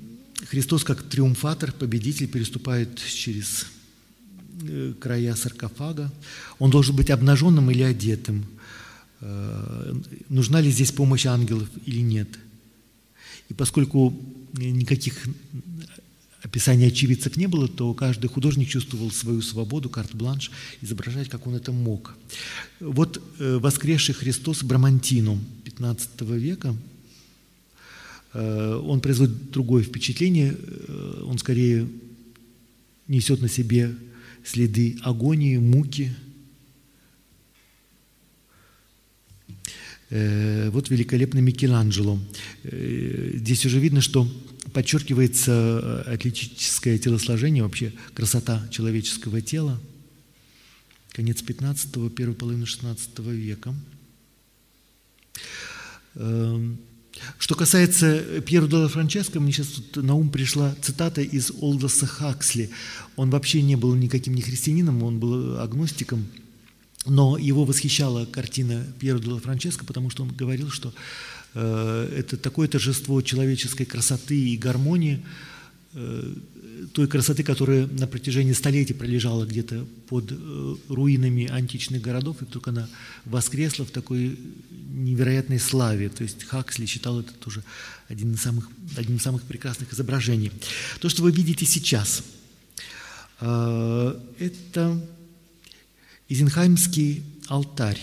Христос как триумфатор, победитель переступает через э, края саркофага. Он должен быть обнаженным или одетым. Э, нужна ли здесь помощь ангелов или нет? И поскольку никаких описаний очевидцев не было, то каждый художник чувствовал свою свободу, карт-бланш, изображать, как он это мог. Вот э, воскресший Христос Брамантину 15 века – Э, он производит другое впечатление, э, он скорее несет на себе следы агонии, муки. Вот великолепный Микеланджело. Здесь уже видно, что подчеркивается атлетическое телосложение, вообще красота человеческого тела. Конец 15-го, первой половины 16 века. Эм, что касается Пьера Делла Франческо, мне сейчас тут на ум пришла цитата из Олдоса Хаксли. Он вообще не был никаким не христианином, он был агностиком, но его восхищала картина Пьера Делла Франческо, потому что он говорил, что э, это такое торжество человеческой красоты и гармонии, э, той красоты, которая на протяжении столетий пролежала где-то под э, руинами античных городов, и только она воскресла в такой невероятной славе. То есть Хаксли считал это тоже один из самых, одним из самых прекрасных изображений. То, что вы видите сейчас, это Изенхаймский алтарь.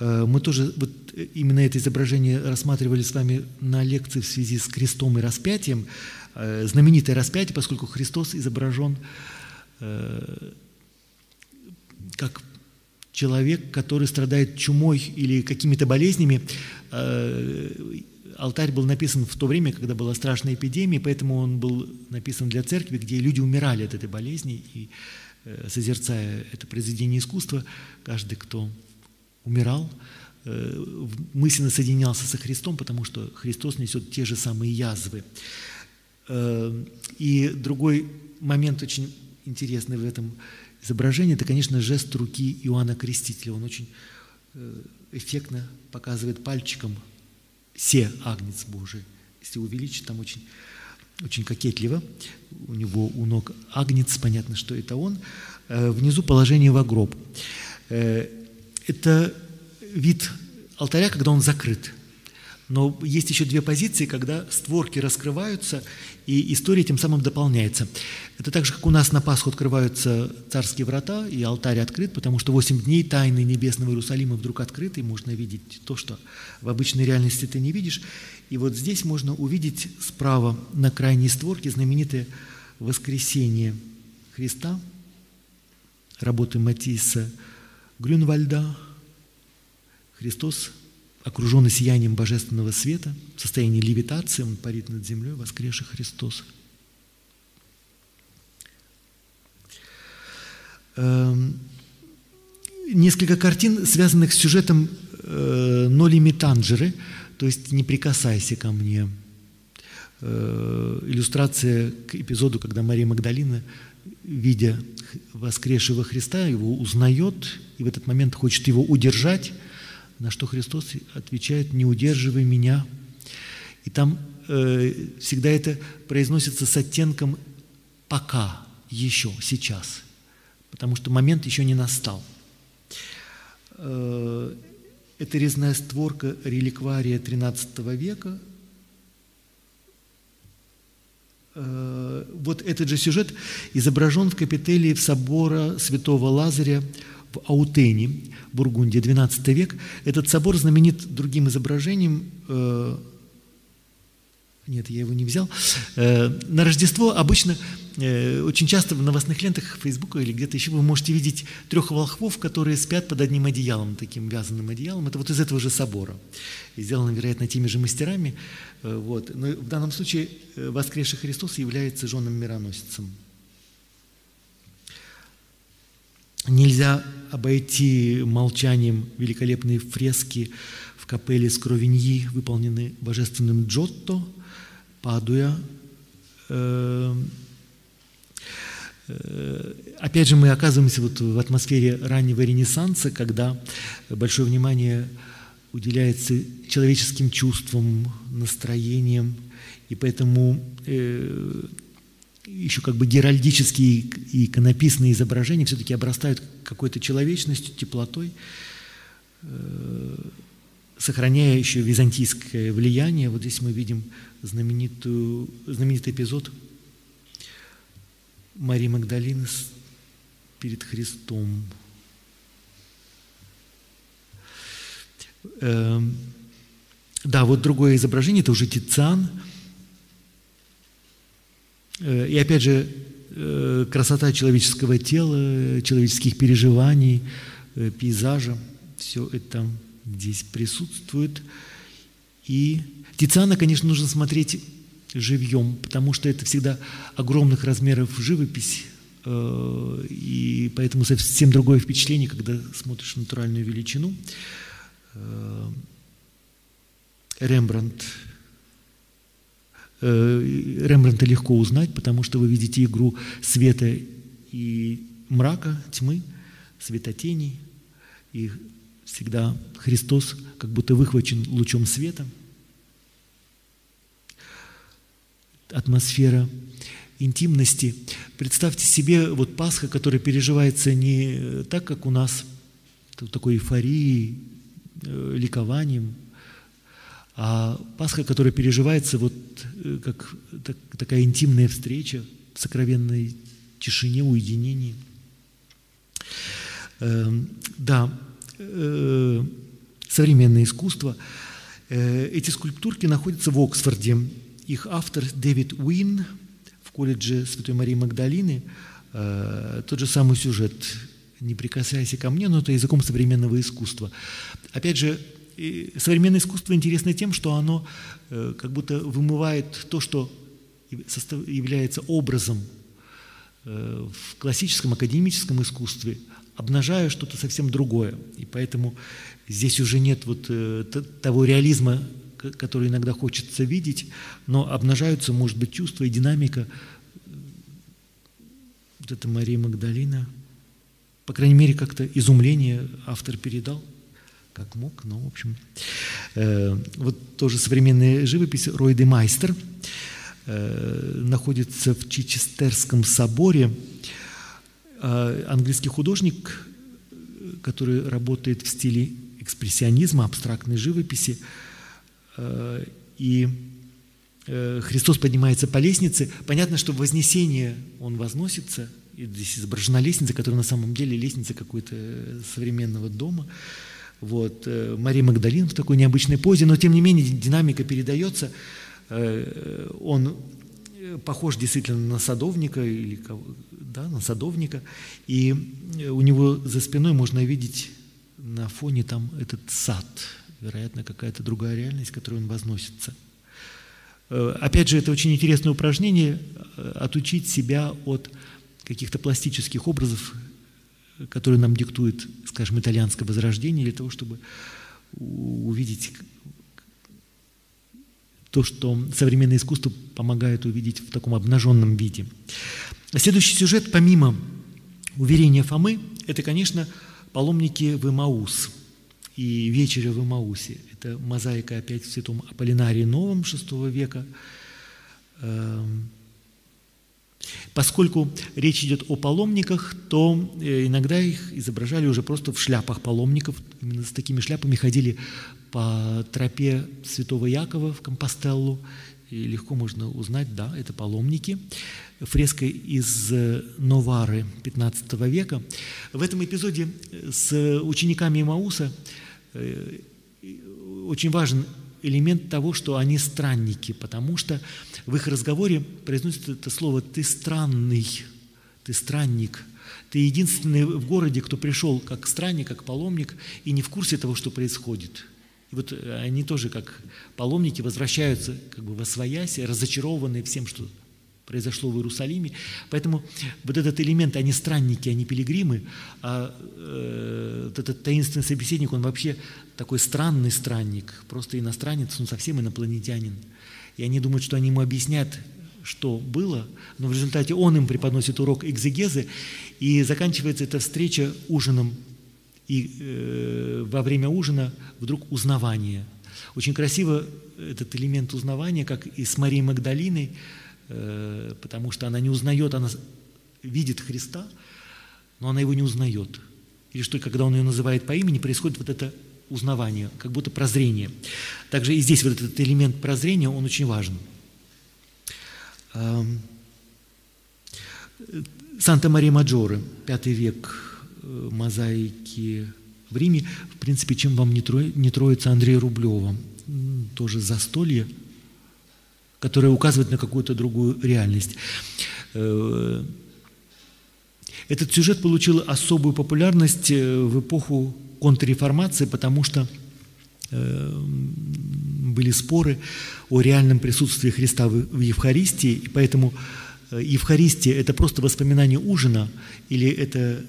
Э, мы тоже вот именно это изображение рассматривали с вами на лекции в связи с крестом и распятием. Э, знаменитое распятие, поскольку Христос изображен э, как человек, который страдает чумой или какими-то болезнями. Э, алтарь был написан в то время, когда была страшная эпидемия, поэтому он был написан для церкви, где люди умирали от этой болезни, и созерцая это произведение искусства, каждый, кто умирал, мысленно соединялся со Христом, потому что Христос несет те же самые язвы. Эм, и другой момент очень интересный в этом изображении, это, конечно, жест руки Иоанна Крестителя. Он очень э, эффектно показывает пальчиком «се агнец Божий». Если увеличить, там очень, очень кокетливо. У него у ног агнец, понятно, что это он. Э, внизу положение в гроб. Э, это вид алтаря, когда он закрыт – но есть еще две позиции, когда створки раскрываются, и история тем самым дополняется. Это так же, как у нас на Пасху открываются царские врата, и алтарь открыт, потому что восемь дней тайны небесного Иерусалима вдруг открыты, и можно видеть то, что в обычной реальности ты не видишь. И вот здесь можно увидеть справа на крайней створке знаменитое воскресение Христа, работы Матисса Грюнвальда, Христос окруженный сиянием божественного света, в состоянии левитации, он парит над землей, воскресший Христос. Эм, несколько картин, связанных с сюжетом э, «Ноли Митанджеры», то есть «Не прикасайся ко мне». Э, иллюстрация к эпизоду, когда Мария Магдалина, видя воскресшего Христа, его узнает и в этот момент хочет его удержать, на что Христос отвечает «не удерживай меня». И там э, всегда это произносится с оттенком «пока», «еще», «сейчас», потому что момент еще не настал. Э, это резная створка реликвария XIII века. Э, вот этот же сюжет изображен в капителии в собора святого Лазаря в Аутене, Бургундия, XII век. Этот собор знаменит другим изображением, э, нет, я его не взял. Э, на Рождество обычно, э, очень часто в новостных лентах Фейсбука или где-то еще вы можете видеть трех волхвов, которые спят под одним одеялом, таким вязаным одеялом. Это вот из этого же собора. И сделано, вероятно, теми же мастерами. Вот. Но в данном случае воскресший Христос является женом мироносицем. Нельзя обойти молчанием великолепные фрески в капелле Скровиньи, выполненные божественным Джотто, Падуя. Э, э, опять же, мы оказываемся вот в атмосфере раннего Ренессанса, когда большое внимание уделяется человеческим чувствам, настроениям. и поэтому э, еще как бы геральдические и иконописные изображения все-таки обрастают какой-то человечностью, теплотой, э, сохраняя еще византийское влияние. Вот здесь мы видим знаменитую, знаменитый эпизод Марии Магдалины перед Христом. Эм, да, вот другое изображение, это уже Тициан. Э, и опять же, э, красота человеческого тела, человеческих переживаний, э, пейзажа, все это здесь присутствует. И Тициана, конечно, нужно смотреть живьем, потому что это всегда огромных размеров живопись, и поэтому совсем другое впечатление, когда смотришь натуральную величину. Рембрандт. Э, Рембрандта легко узнать, потому что вы видите игру света и мрака, тьмы, светотеней. И всегда Христос как будто выхвачен лучом света. Атмосфера интимности. Представьте себе вот Пасха, которая переживается не так, как у нас, такой эйфорией, э, ликованием, а Пасха, которая переживается вот э, как так, такая интимная встреча в сокровенной тишине, уединении. Э, да, э, современное искусство. Э, эти скульптурки находятся в Оксфорде. Их автор Дэвид Уин в колледже Святой Марии Магдалины. Э, тот же самый сюжет «Не прикасайся ко мне», но это языком современного искусства. Опять же, современное искусство интересно тем, что оно э, как будто вымывает то, что является образом э, в классическом академическом искусстве, обнажая что-то совсем другое. И поэтому здесь уже нет вот э, того реализма, который иногда хочется видеть, но обнажаются, может быть, чувства и динамика. Вот это Мария Магдалина. По крайней мере, как-то изумление автор передал – как мог, но, в общем. Э, вот тоже современная живопись Рой де Майстер э, находится в Чичестерском соборе. Э, английский художник, который работает в стиле экспрессионизма, абстрактной живописи. Э, и э, Христос поднимается по лестнице. Понятно, что в Вознесение Он возносится, и здесь изображена лестница, которая на самом деле лестница какой-то современного дома. Вот, э, Мария Магдалин в такой необычной позе, но тем не менее динамика передается. Э, он э, похож действительно на садовника, или, да, на садовника, и у него за спиной можно видеть на фоне там этот сад, вероятно, какая-то другая реальность, к которой он возносится. Опять же, это очень интересное упражнение – отучить себя от каких-то пластических образов, который нам диктует, скажем, итальянское возрождение, для того, чтобы увидеть то, что современное искусство помогает увидеть в таком обнаженном виде. Следующий сюжет, помимо уверения Фомы, это, конечно, паломники в Имаус и вечеря в Имаусе. Это мозаика опять в святом Аполлинарии Новом VI века. Поскольку речь идет о паломниках, то э, иногда их изображали уже просто в шляпах паломников. Именно с такими шляпами ходили по тропе Святого Якова в Компостеллу. И легко можно узнать, да, это паломники. Фреска из э, Новары XV века. В этом эпизоде э, с учениками Имауса очень важен элемент того, что они странники, потому что в их разговоре произносится это слово «ты странный», «ты странник», ты единственный в городе, кто пришел как странник, как паломник и не в курсе того, что происходит. И вот они тоже, как паломники, возвращаются как бы во свояси, разочарованные всем, что произошло в Иерусалиме. Поэтому вот этот элемент, они странники, они пилигримы, а э, вот этот таинственный собеседник, он вообще такой странный странник, просто иностранец, он совсем инопланетянин. И они думают, что они ему объяснят, что было, но в результате он им преподносит урок экзегезы, и заканчивается эта встреча ужином, и э, во время ужина вдруг узнавание. Очень красиво этот элемент узнавания, как и с Марией Магдалиной, потому что она не узнает, она видит Христа, но она его не узнает. Или что, когда он ее называет по имени, происходит вот это узнавание, как будто прозрение. Также и здесь вот этот элемент прозрения, он очень важен. Санта-Мария-Маджоре, пятый век, э, мозаики в Риме. В принципе, чем вам не, тро... троица Андрея Рублева? Тоже застолье, которое указывает на какую-то другую реальность. Э, этот сюжет получил особую популярность э, в эпоху контрреформации, потому что были споры о реальном присутствии Христа в Евхаристии, и поэтому Э, Евхаристия – это просто воспоминание ужина или это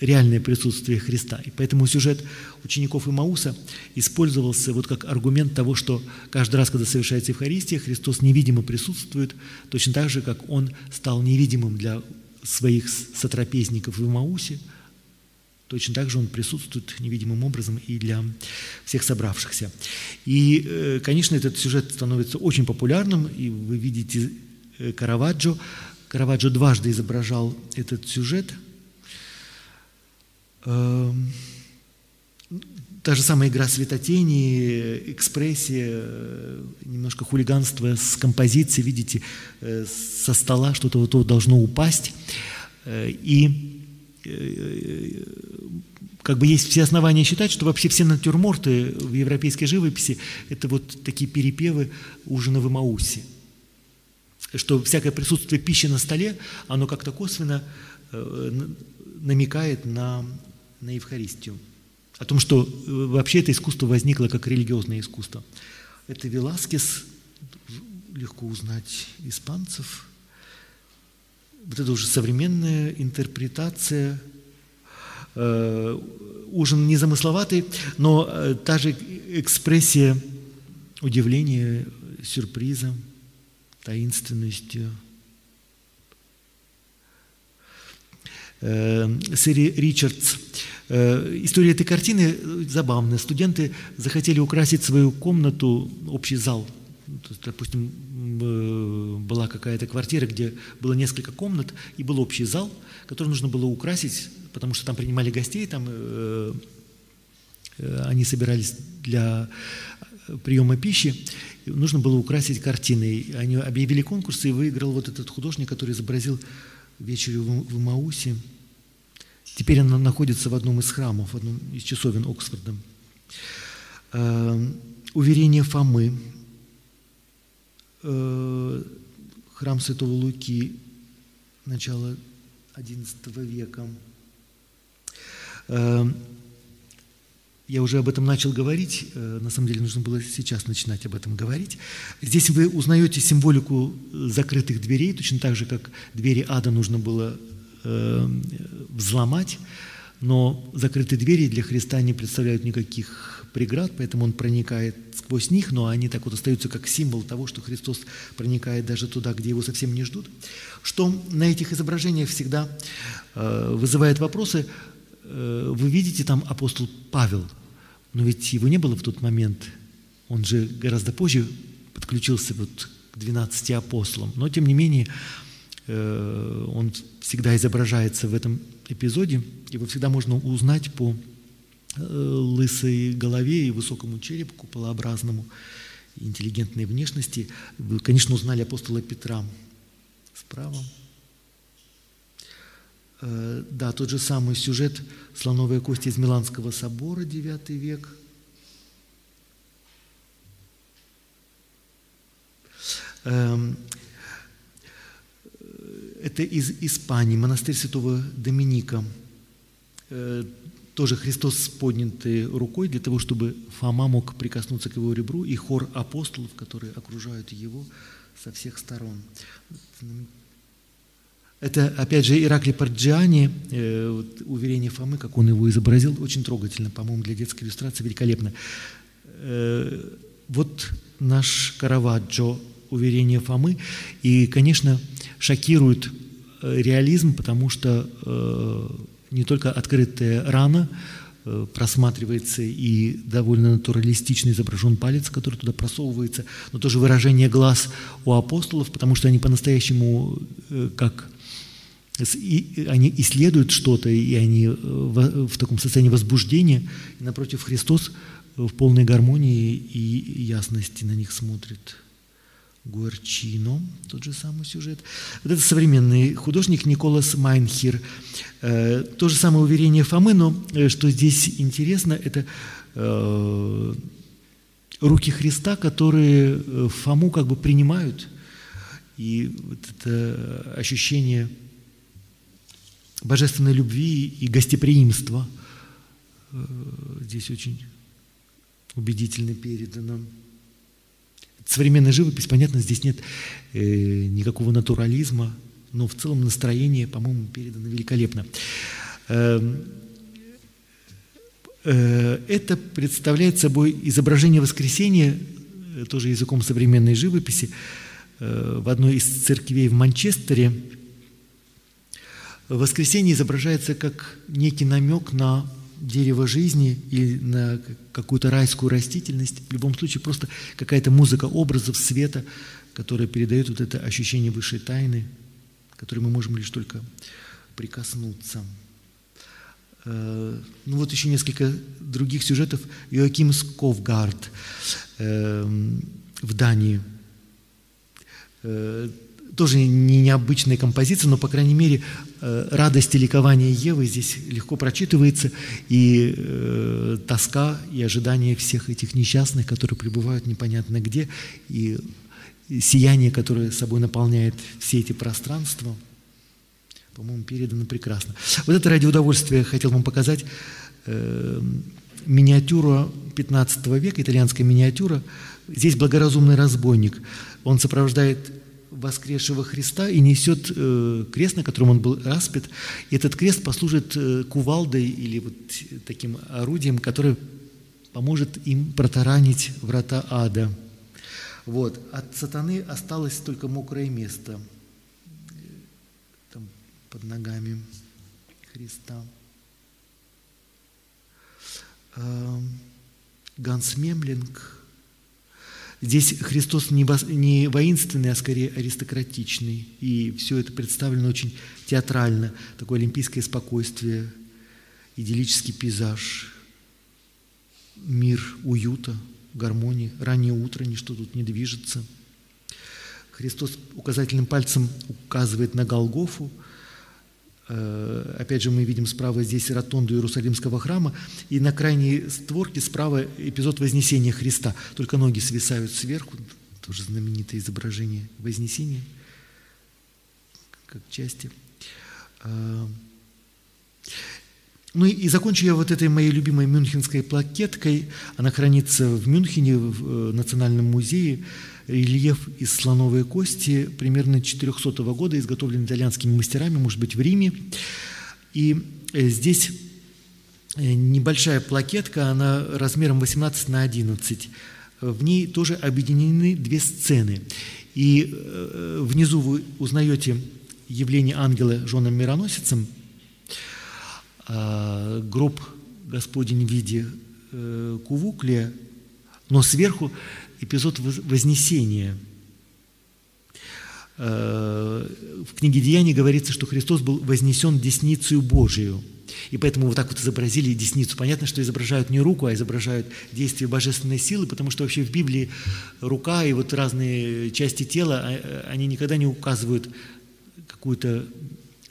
реальное присутствие Христа. И поэтому сюжет учеников Имауса использовался вот как аргумент того, что каждый раз, когда совершается Евхаристия, Христос невидимо присутствует, точно так же, как Он стал невидимым для своих сотрапезников в Имаусе, точно так же Он присутствует невидимым образом и для всех собравшихся. И, э, конечно, этот сюжет становится очень популярным, и вы видите Э, Караваджо. Караваджо дважды изображал этот сюжет. Эм, та же самая игра светотени, экспрессия, э, немножко хулиганство с композицией, видите, э, со стола что-то вот должно упасть. И как бы есть все основания считать, что вообще все натюрморты в европейской живописи – это вот такие перепевы ужина в Имаусе – что всякое присутствие пищи на столе, оно как-то косвенно э, намекает на, на Евхаристию. О том, что э, вообще это искусство возникло как религиозное искусство. Это Веласкес, легко узнать испанцев. Вот это уже современная интерпретация. Э, ужин незамысловатый, но та же экспрессия удивления, сюрприза – таинственностью. Сэри Ричардс. Э, история этой картины забавная. Студенты захотели украсить свою комнату, общий зал. Допустим, э, была какая-то квартира, где было несколько комнат, и был общий зал, который нужно было украсить, потому что там принимали гостей, там они собирались для приема пищи нужно было украсить картиной. Они объявили конкурс, и выиграл вот этот художник, который изобразил вечерю в Маусе. Теперь она находится в одном из храмов, в одном из часовен Оксфорда. Э, уверение Фомы, э, храм Святого Луки, начало XI века. Э, я уже об этом начал говорить, э, на самом деле нужно было сейчас начинать об этом говорить. Здесь вы узнаете символику закрытых дверей, точно так же, как двери ада нужно было э, взломать, но закрытые двери для Христа не представляют никаких преград, поэтому Он проникает сквозь них, но они так вот остаются как символ того, что Христос проникает даже туда, где Его совсем не ждут. Что на этих изображениях всегда э, вызывает вопросы, вы видите там апостол Павел – но ведь его не было в тот момент. Он же гораздо позже подключился вот к 12 апостолам. Но, тем не менее, э, он всегда изображается в этом эпизоде. Его всегда можно узнать по э, лысой голове и высокому черепу куполообразному, интеллигентной внешности. Вы, конечно, узнали апостола Петра справа. Э, да, тот же самый сюжет «Слоновая кость» из Миланского собора, IX век. Эм, это из Испании, монастырь святого Доминика. Э, тоже Христос с поднятой рукой для того, чтобы Фома мог прикоснуться к его ребру, и хор апостолов, которые окружают его со всех сторон. Это, опять же, Ираклий Парджиани, э, вот, уверение Фомы, как он его изобразил, очень трогательно, по-моему, для детской иллюстрации великолепно. Э, вот наш Караваджо, уверение Фомы, и, конечно, шокирует э, реализм, потому что э, не только открытая рана, э, просматривается и довольно натуралистично изображен палец, который туда просовывается, но тоже выражение глаз у апостолов, потому что они по-настоящему э, как и они исследуют что-то, и они в, в таком состоянии возбуждения, и напротив Христос в полной гармонии и ясности на них смотрит. Гуэрчино, тот же самый сюжет. Вот это современный художник Николас Майнхир. Э, то же самое уверение Фомы, но э, что здесь интересно, это э, руки Христа, которые э, Фому как бы принимают. И вот это ощущение божественной любви и гостеприимства э, здесь очень убедительно передано современная живопись, понятно, здесь нет э, никакого натурализма, но в целом настроение, по-моему, передано великолепно. Э, э, это представляет собой изображение воскресения, тоже языком современной живописи, в одной из церквей в Манчестере. Воскресение изображается как некий намек на дерево жизни или на какую-то райскую растительность. В любом случае, просто какая-то музыка образов, света, которая передает вот это ощущение высшей тайны, которой мы можем лишь только прикоснуться. Э, ну вот еще несколько других сюжетов. Йоаким Сковгард эм, в Дании э, тоже не необычная композиция, но, по крайней мере, э, радость и ликование Евы здесь легко прочитывается, и э, тоска и ожидание всех этих несчастных, которые пребывают непонятно где, и сияние, которое собой наполняет все эти пространства, по-моему, передано прекрасно. Вот это ради удовольствия хотел вам показать э, миниатюру 15 века, итальянская миниатюра. Здесь благоразумный разбойник. Он сопровождает воскресшего Христа и несет э, крест, на котором он был распят. И этот крест послужит э, кувалдой или вот таким орудием, которое поможет им протаранить врата ада. Вот. От сатаны осталось только мокрое место там, под ногами Христа. Э, Ганс Мемлинг – Здесь Христос не, воинственный, а скорее аристократичный. И все это представлено очень театрально. Такое олимпийское спокойствие, идиллический пейзаж, мир уюта, гармонии. Раннее утро, ничто тут не движется. Христос указательным пальцем указывает на Голгофу – опять же, мы видим справа здесь ротонду Иерусалимского храма, и на крайней створке справа эпизод Вознесения Христа. Только ноги свисают сверху, тоже знаменитое изображение Вознесения, как части. Э, ну и закончу я вот этой моей любимой мюнхенской плакеткой. Она хранится в Мюнхене, в э, Национальном музее рельеф из слоновой кости примерно 400 года, изготовлен итальянскими мастерами, может быть, в Риме. И э, здесь э, небольшая плакетка, она размером 18 на 11. В ней тоже объединены две сцены. И э, внизу вы узнаете явление ангела Жоном Мироносицем, а, гроб Господень в виде кувуклия, но сверху эпизод Вознесения. Э, в книге Деяний говорится, что Христос был вознесен десницей Божию. И поэтому вот так вот изобразили десницу. Понятно, что изображают не руку, а изображают действие божественной силы, потому что вообще в Библии рука и вот разные части тела, а, они никогда не указывают какую-то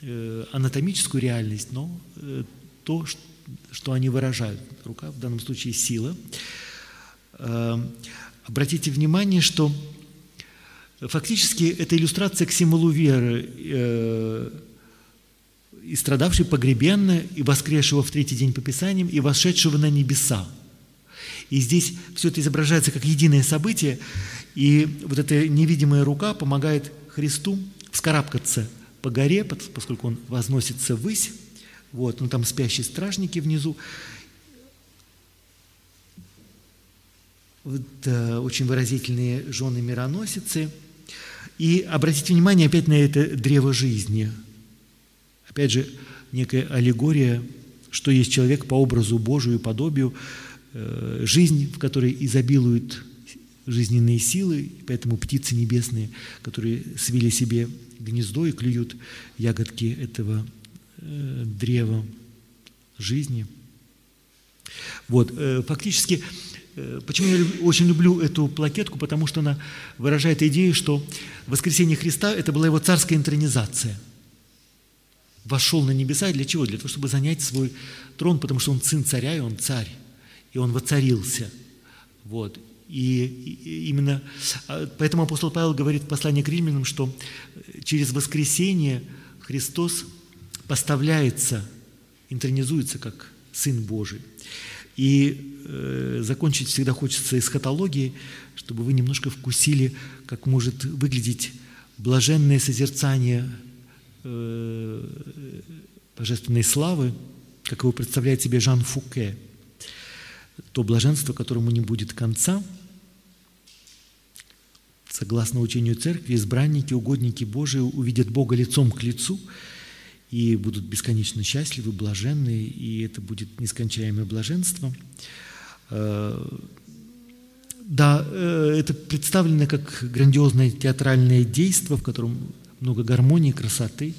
э, анатомическую реальность, но э, то, что они выражают. Рука в данном случае сила. Обратите внимание, что фактически это иллюстрация к символу веры, э, и страдавший погребенно, и воскресшего в третий день по Писаниям, и вошедшего на небеса. И здесь все это изображается как единое событие, и вот эта невидимая рука помогает Христу вскарабкаться по горе, поскольку он возносится ввысь, вот, ну там спящие стражники внизу, вот, э, очень выразительные жены-мироносицы. И обратите внимание опять на это древо жизни. Опять же, некая аллегория, что есть человек по образу Божию подобию, э, жизнь, в которой изобилуют жизненные силы, поэтому птицы небесные, которые свили себе гнездо и клюют ягодки этого э, древа жизни. Вот, э, фактически, почему я очень люблю эту плакетку, потому что она выражает идею, что воскресение Христа – это была его царская интронизация. Вошел на небеса для чего? Для того, чтобы занять свой трон, потому что он сын царя, и он царь, и он воцарился. Вот. И именно а, поэтому апостол Павел говорит в послании к римлянам, что через воскресение Христос поставляется, интронизуется как Сын Божий. И э, закончить всегда хочется эсхатологией, чтобы вы немножко вкусили, как может выглядеть блаженное созерцание э, божественной славы, как его представляет себе Жан Фуке. То блаженство, которому не будет конца – Согласно учению Церкви, избранники, угодники Божии увидят Бога лицом к лицу и будут бесконечно счастливы, блаженны, и это будет нескончаемое блаженство. Э, да, э, это представлено как грандиозное театральное действие, в котором много гармонии, красоты.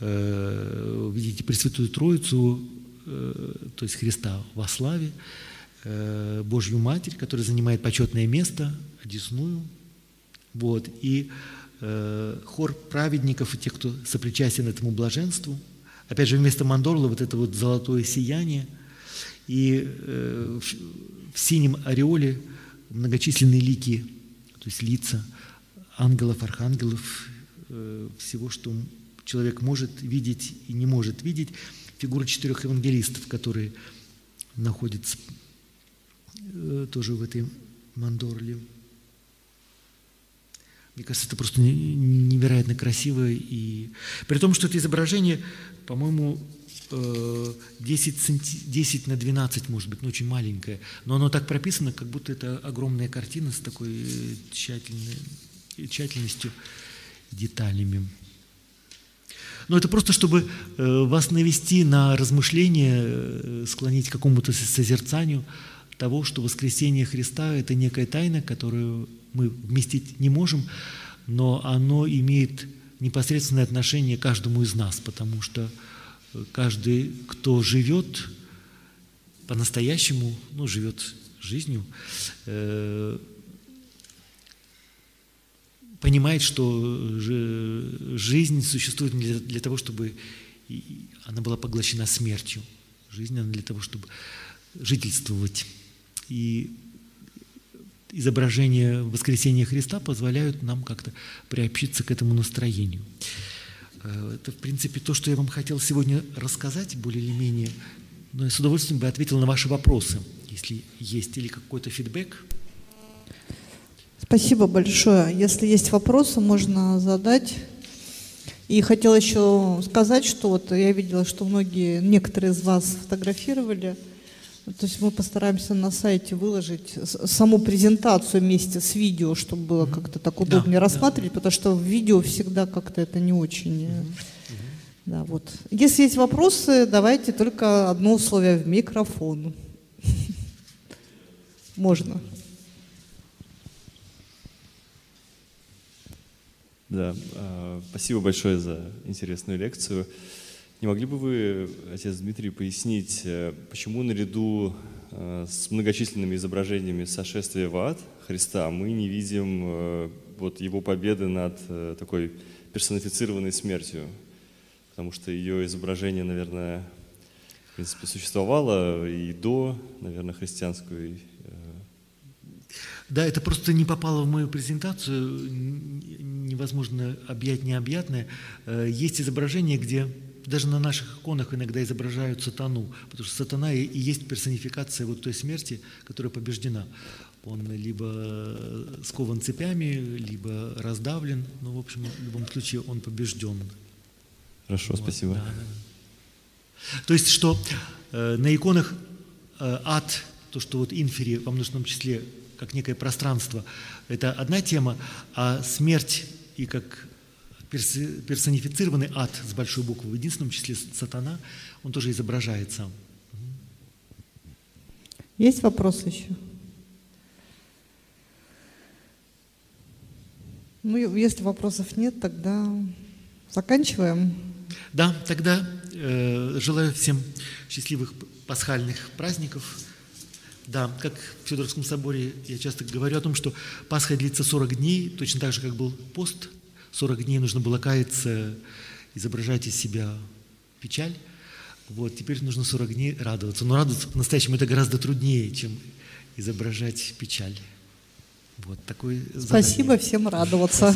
Э, видите Пресвятую Троицу, то есть Христа во славе, Божью Матерь, которая занимает почетное место, одесную, вот. И хор праведников и тех, кто сопричастен этому блаженству. Опять же, вместо мандорла вот это вот золотое сияние. И э, в, синем ореоле многочисленные лики, то есть лица ангелов, архангелов, э, всего, что человек может видеть и не может видеть. Фигура четырех евангелистов, которые находятся э, тоже в этой мандорле. Мне кажется, это просто невероятно красиво. И... При том, что это изображение, по-моему, 10, э, санти... 10 на 12, может быть, но очень маленькое. Но оно так прописано, как будто это огромная картина с такой э, тщательной... тщательностью, деталями. Но это просто, чтобы э, вас навести на размышление, склонить к какому-то созерцанию того, что воскресение Христа – это некая тайна, которую мы вместить не можем, но оно имеет непосредственное отношение каждому из нас, потому что э, каждый, кто живет по-настоящему, ну, живет жизнью, э, понимает, что жизнь существует не для, для того, чтобы она была поглощена смертью. Жизнь она для того, чтобы жительствовать. И изображения воскресения Христа позволяют нам как-то приобщиться к этому настроению. Э, это, в принципе, то, что я вам хотел сегодня рассказать, более или менее. Но я с удовольствием бы ответил на ваши вопросы, если есть, или какой-то фидбэк. Спасибо большое. Если есть вопросы, можно задать. И хотела еще сказать, что вот я видела, что многие, некоторые из вас фотографировали – то есть мы постараемся на сайте выложить саму презентацию вместе с видео, чтобы было как-то так удобнее да, рассматривать, да. потому что в видео всегда как-то это не очень. Угу. Да, вот. Если есть вопросы, давайте только одно условие в микрофон. Можно. Да, а, спасибо большое за интересную лекцию. Не могли бы вы, отец Дмитрий, пояснить, э, почему наряду э, с многочисленными изображениями сошествия в ад Христа мы не видим э, вот его победы над такой персонифицированной смертью? Потому что ее изображение, наверное, в принципе, существовало и до, наверное, христианской да, это просто не попало в мою презентацию, невозможно объять необъятное. Есть изображение, где даже на наших иконах иногда изображают сатану, потому что сатана и, есть персонификация вот той смерти, которая побеждена. Он либо скован цепями, либо раздавлен, но, в общем, в любом случае он побежден. Хорошо, вот, спасибо. Да, да. То есть, что э, на иконах э, ад, то, что вот инфери во множественном числе, как некое пространство, это одна тема, а смерть и как персонифицированный ад с большой буквы, в единственном числе сатана, он тоже изображается. Есть вопросы еще? Ну, если вопросов нет, тогда заканчиваем. Да, тогда э, желаю всем счастливых пасхальных праздников. Да, как в Федоровском соборе я часто говорю о том, что Пасха длится 40 дней, точно так же, как был пост. 40 дней нужно было каяться, изображать из себя печаль. Вот, теперь нужно 40 дней радоваться. Но радоваться по-настоящему это гораздо труднее, чем изображать печаль. Вот такой Спасибо задание. всем радоваться.